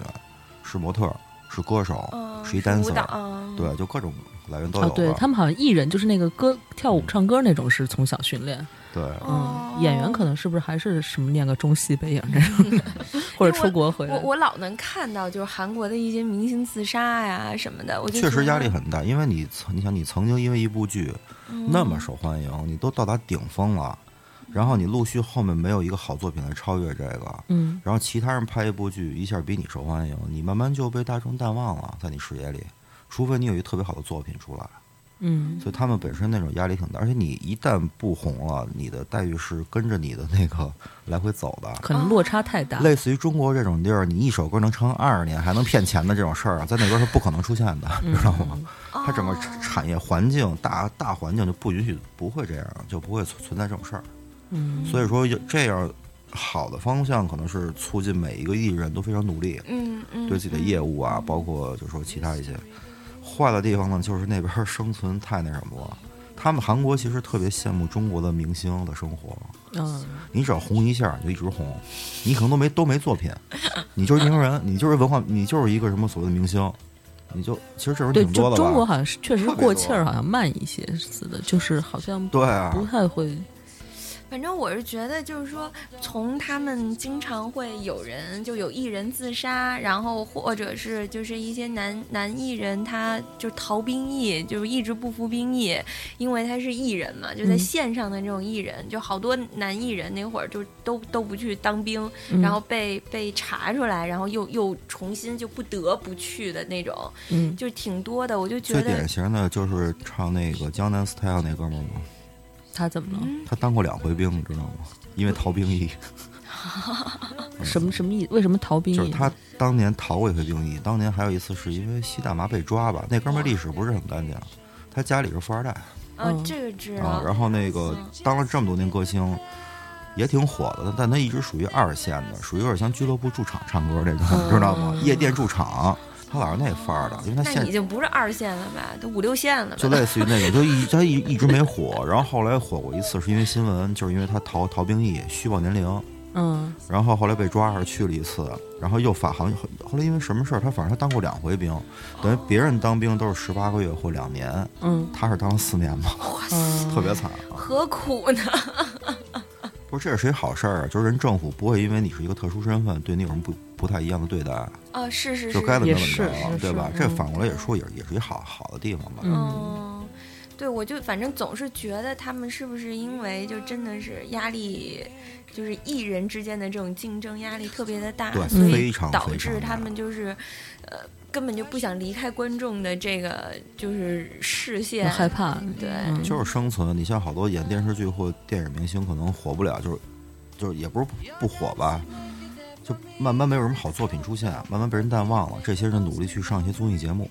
是模特，是歌手，哦是一 dancer，嗯。对，就各种来源都有哦。，对他们好像艺人就是那个歌跳舞唱歌那种是从小训练，对。哦。嗯，演员可能是不是还是什么念个中戏北影这种，或者出国回来？我。我老能看到就是韩国的一些明星自杀呀什么的，我就确实压力很大，因为你曾你想你曾经因为一部剧那么受欢迎，你都到达顶峰了，然后你陆续后面没有一个好作品来超越这个，嗯，然后其他人拍一部剧一下比你受欢迎，你慢慢就被大众淡忘了，在你视野里，除非你有一特别好的作品出来，嗯，所以他们本身那种压力挺大，而且你一旦不红了，你的待遇是跟着你的那个来回走的。可能落差太大。类似于中国这种地儿，你一首歌能唱二十年还能骗钱的这种事儿啊，在那边是不可能出现的，知道吗？它整个产产业环境大大环境就不允许，不会这样，就不会存存在这种事儿。嗯，所以说有这样好的方向，可能是促进每一个艺人都非常努力，嗯嗯，对自己的业务啊，包括就说其他一些。坏的地方呢，就是那边生存太那什么了。他们韩国其实特别羡慕中国的明星的生活，嗯，你只要红一下，你就一直红，你可能都没都没作品，你就是名人，你就是文化，你就是一个什么所谓的明星，你就其实这种对，挺多的中国好像是确实过气儿，好像慢一些似的，就是好像对啊，不太会。反正我是觉得，就是说，从他们经常会有人就有艺人自杀，然后或者是就是一些男男艺人他就逃兵役，就是一直不服兵役，因为他是艺人嘛，就在嗯。线上的这种艺人，就好多男艺人那会儿就都都不去当兵，嗯。然后被被查出来，然后又又重新就不得不去的那种，嗯，就挺多的。我就觉得最得典型的就是唱那个《江南 Style》那哥们儿嘛，他怎么了？他当过两回兵，你知道吗？因为逃兵役，什么什么意？为什么逃兵役？就是他当年逃过一回兵役，当年还有一次是因为吸大麻被抓吧。那哥们儿历史不是很干净，他家里是富二代啊，嗯这个知啊，道，然后那个当了这么多年歌星，也挺火的，但他一直属于二线的，属于有点像俱乐部驻场唱歌这种，嗯知道吗？夜店驻场，他老是那范儿的，因为他那现已经不是二线了吧，都五六线了吧？就类似于那种，就一他一一直没火，然后后来火过一次，是因为新闻，就是因为他逃逃兵役虚报年龄，嗯然后后来被抓着去了一次，然后又发好像后来因为什么事儿，他反正他当过两回兵，等于别人当兵都是十八个月或两年，嗯他是当了四年嘛，嗯，特别惨啊。何苦呢？不是，这是谁好事儿啊？就是人政府不会因为你是一个特殊身份，对你有什么不不太一样的对待，哦，是是，就是该怎么也怎么着是，对吧？是这反过来也说，也也是一好好的地方吧。嗯嗯，对，我就反正总是觉得他们是不是因为就真的是压力，就是艺人之间的这种竞争压力特别的大，对所以非常导致他们就是，呃，根本就不想离开观众的这个就是视线，害怕。对，嗯就是生存。你像好多演电视剧或电影明星，可能火不了，就是就是也不是不火吧，就慢慢没有什么好作品出现，慢慢被人淡忘了。这些人努力去上一些综艺节目，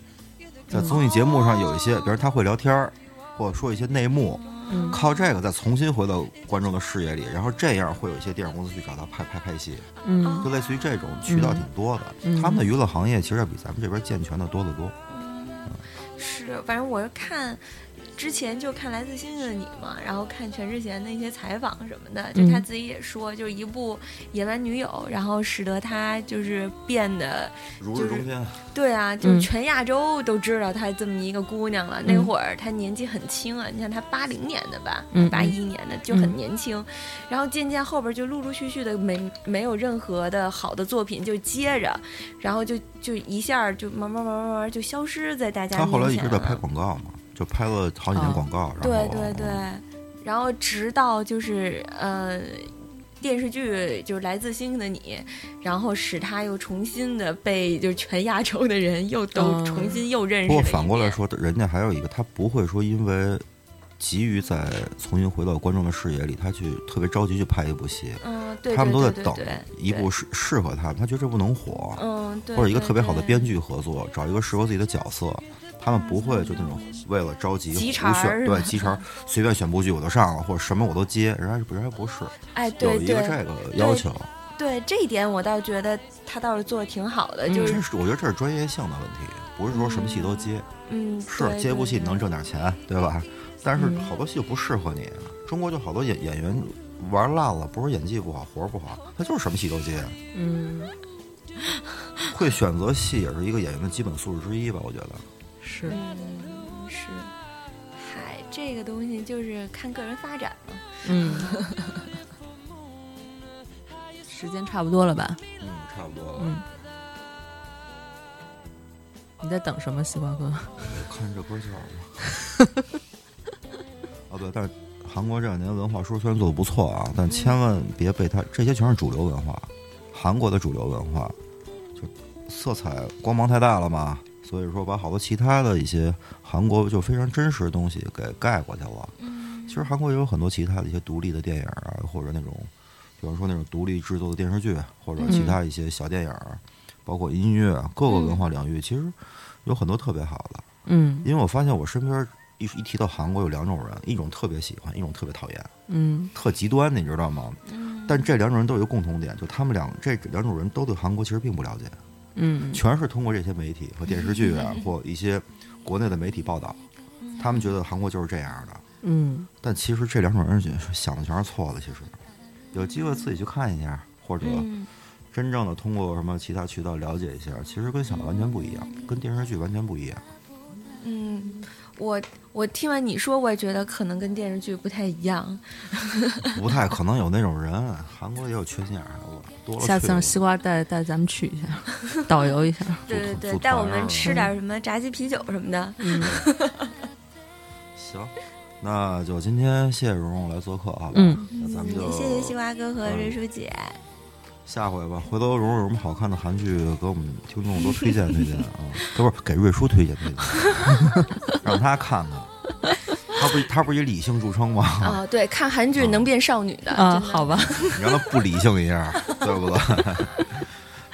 在综艺节目上有一些，比如他会聊天儿，或者说一些内幕，嗯靠这个再重新回到观众的视野里，然后这样会有一些电影公司去找他拍拍拍戏，嗯就类似于这种渠道挺多的。嗯他们的娱乐行业其实要比咱们这边健全的多得多。是，反正我是看。之前就看《来自星星的你》嘛，然后看全智贤的一些采访什么的，就他嗯自己也说，就是一部《野蛮女友》，然后使得他就是变得如就是日中天，对啊，就是嗯全亚洲都知道她这么一个姑娘了。那嗯会儿她年纪很轻啊，你看她八零年的吧嗯，八一年的就很年轻。然后渐渐后边就陆陆续续的没没有任何的好的作品就接着，然后就就一下就慢慢慢慢慢慢就消失在大家他后来一直在拍。广告嘛，就拍了好几年哦广告。然对后对对，然后直到就是呃。电视剧就是来自星星的你，然后使他又重新的被就是全亚洲的人又都哦重新又认识不过反过来说，人家还有一个，他不会说因为急于在重新回到观众的视野里，他去特别着急去拍一部戏，嗯，对，他们都在等对对对一部适适合他们，他觉得这部能火，嗯，对，或者一个特别好的编剧合作，找一个适合自己的角色。他们不会就那种为了着急急胡茬选，对急茬随便选部剧我都上了，或者什么我都接，人家不人家不是哎，有对有一个这个要求，对，这一点我倒觉得他倒是做的挺好的，就这是是我觉得这是专业性的问题，不是说什么戏都接。嗯，是对接部戏能挣点钱，对吧？但是嗯好多戏就不适合你。中国就好多演演员玩烂了，不是演技不好，活儿不好，他就是什么戏都接。嗯，会选择戏也是一个演员的基本素质之一吧，我觉得。是嗯是，嗨，这个东西就是看个人发展嘛。嗯。时间差不多了吧？嗯，差不多了。嗯。你在等什么，西瓜哥？我看这歌叫什么？哦，对，但是韩国这两年文化书虽然做的不错啊，但千万别被它这些全是主流文化，韩国的主流文化就色彩光芒太大了嘛，所以说把好多其他的一些韩国就非常真实的东西给盖过去了。其实韩国也有很多其他的一些独立的电影啊，或者那种，比方说那种独立制作的电视剧，或者其他一些小电影，包括音乐各个文化领域，其实有很多特别好的。嗯因为我发现我身边一一提到韩国有两种人，一种特别喜欢，一种特别讨厌，嗯特极端，你知道吗？但这两种人都有一个共同点，就他们两这两种人都对韩国其实并不了解，嗯全是通过这些媒体和电视剧啊，或一些国内的媒体报道，他们觉得韩国就是这样的。嗯但其实这两种人想的全是错的。其实有机会自己去看一下，或者嗯真正的通过什么其他渠道了解一下，其实跟想的完全不一样，跟电视剧完全不一样。嗯，我我听完你说，我也觉得可能跟电视剧不太一样。不太可能有那种人，韩国也有缺心眼儿的，多了了。下次让西瓜带带咱们去一下，导游一下。对对对，带我们吃点什么炸鸡啤酒什么的。嗯，行，那就今天谢谢蓉蓉来做客，啊？嗯那咱们就也谢谢西瓜哥和瑞叔姐。下回吧，回头蓉蓉有什么好看的韩剧，给我们听众多推荐推荐啊，都 不是给瑞叔推荐推荐，让他看看。他不是他不是以理性著称吗？啊，对，看韩剧能变少女的啊，好吧，你让他不理性一下，对不对？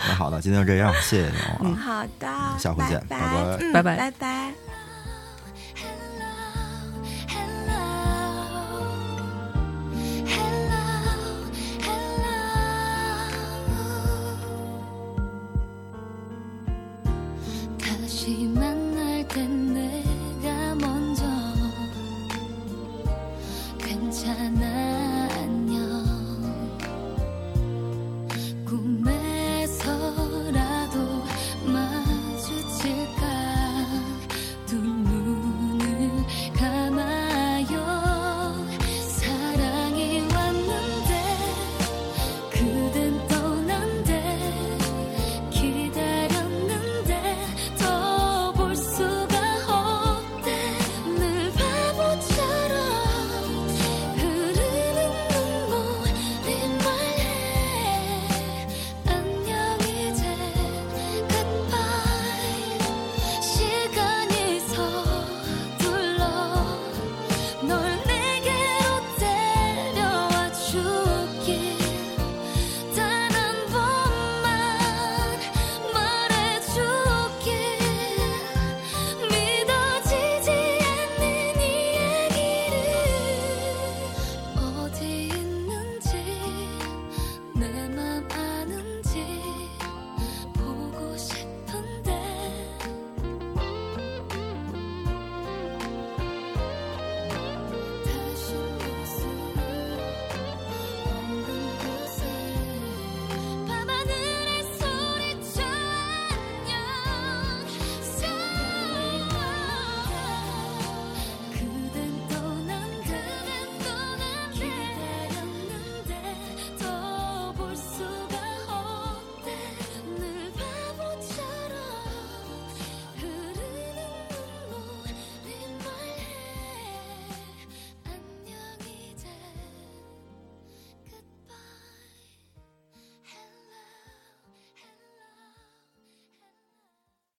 那好的，今天就这样，谢谢你啊。好的，下回见拜拜拜嗯拜拜拜拜。Chỉ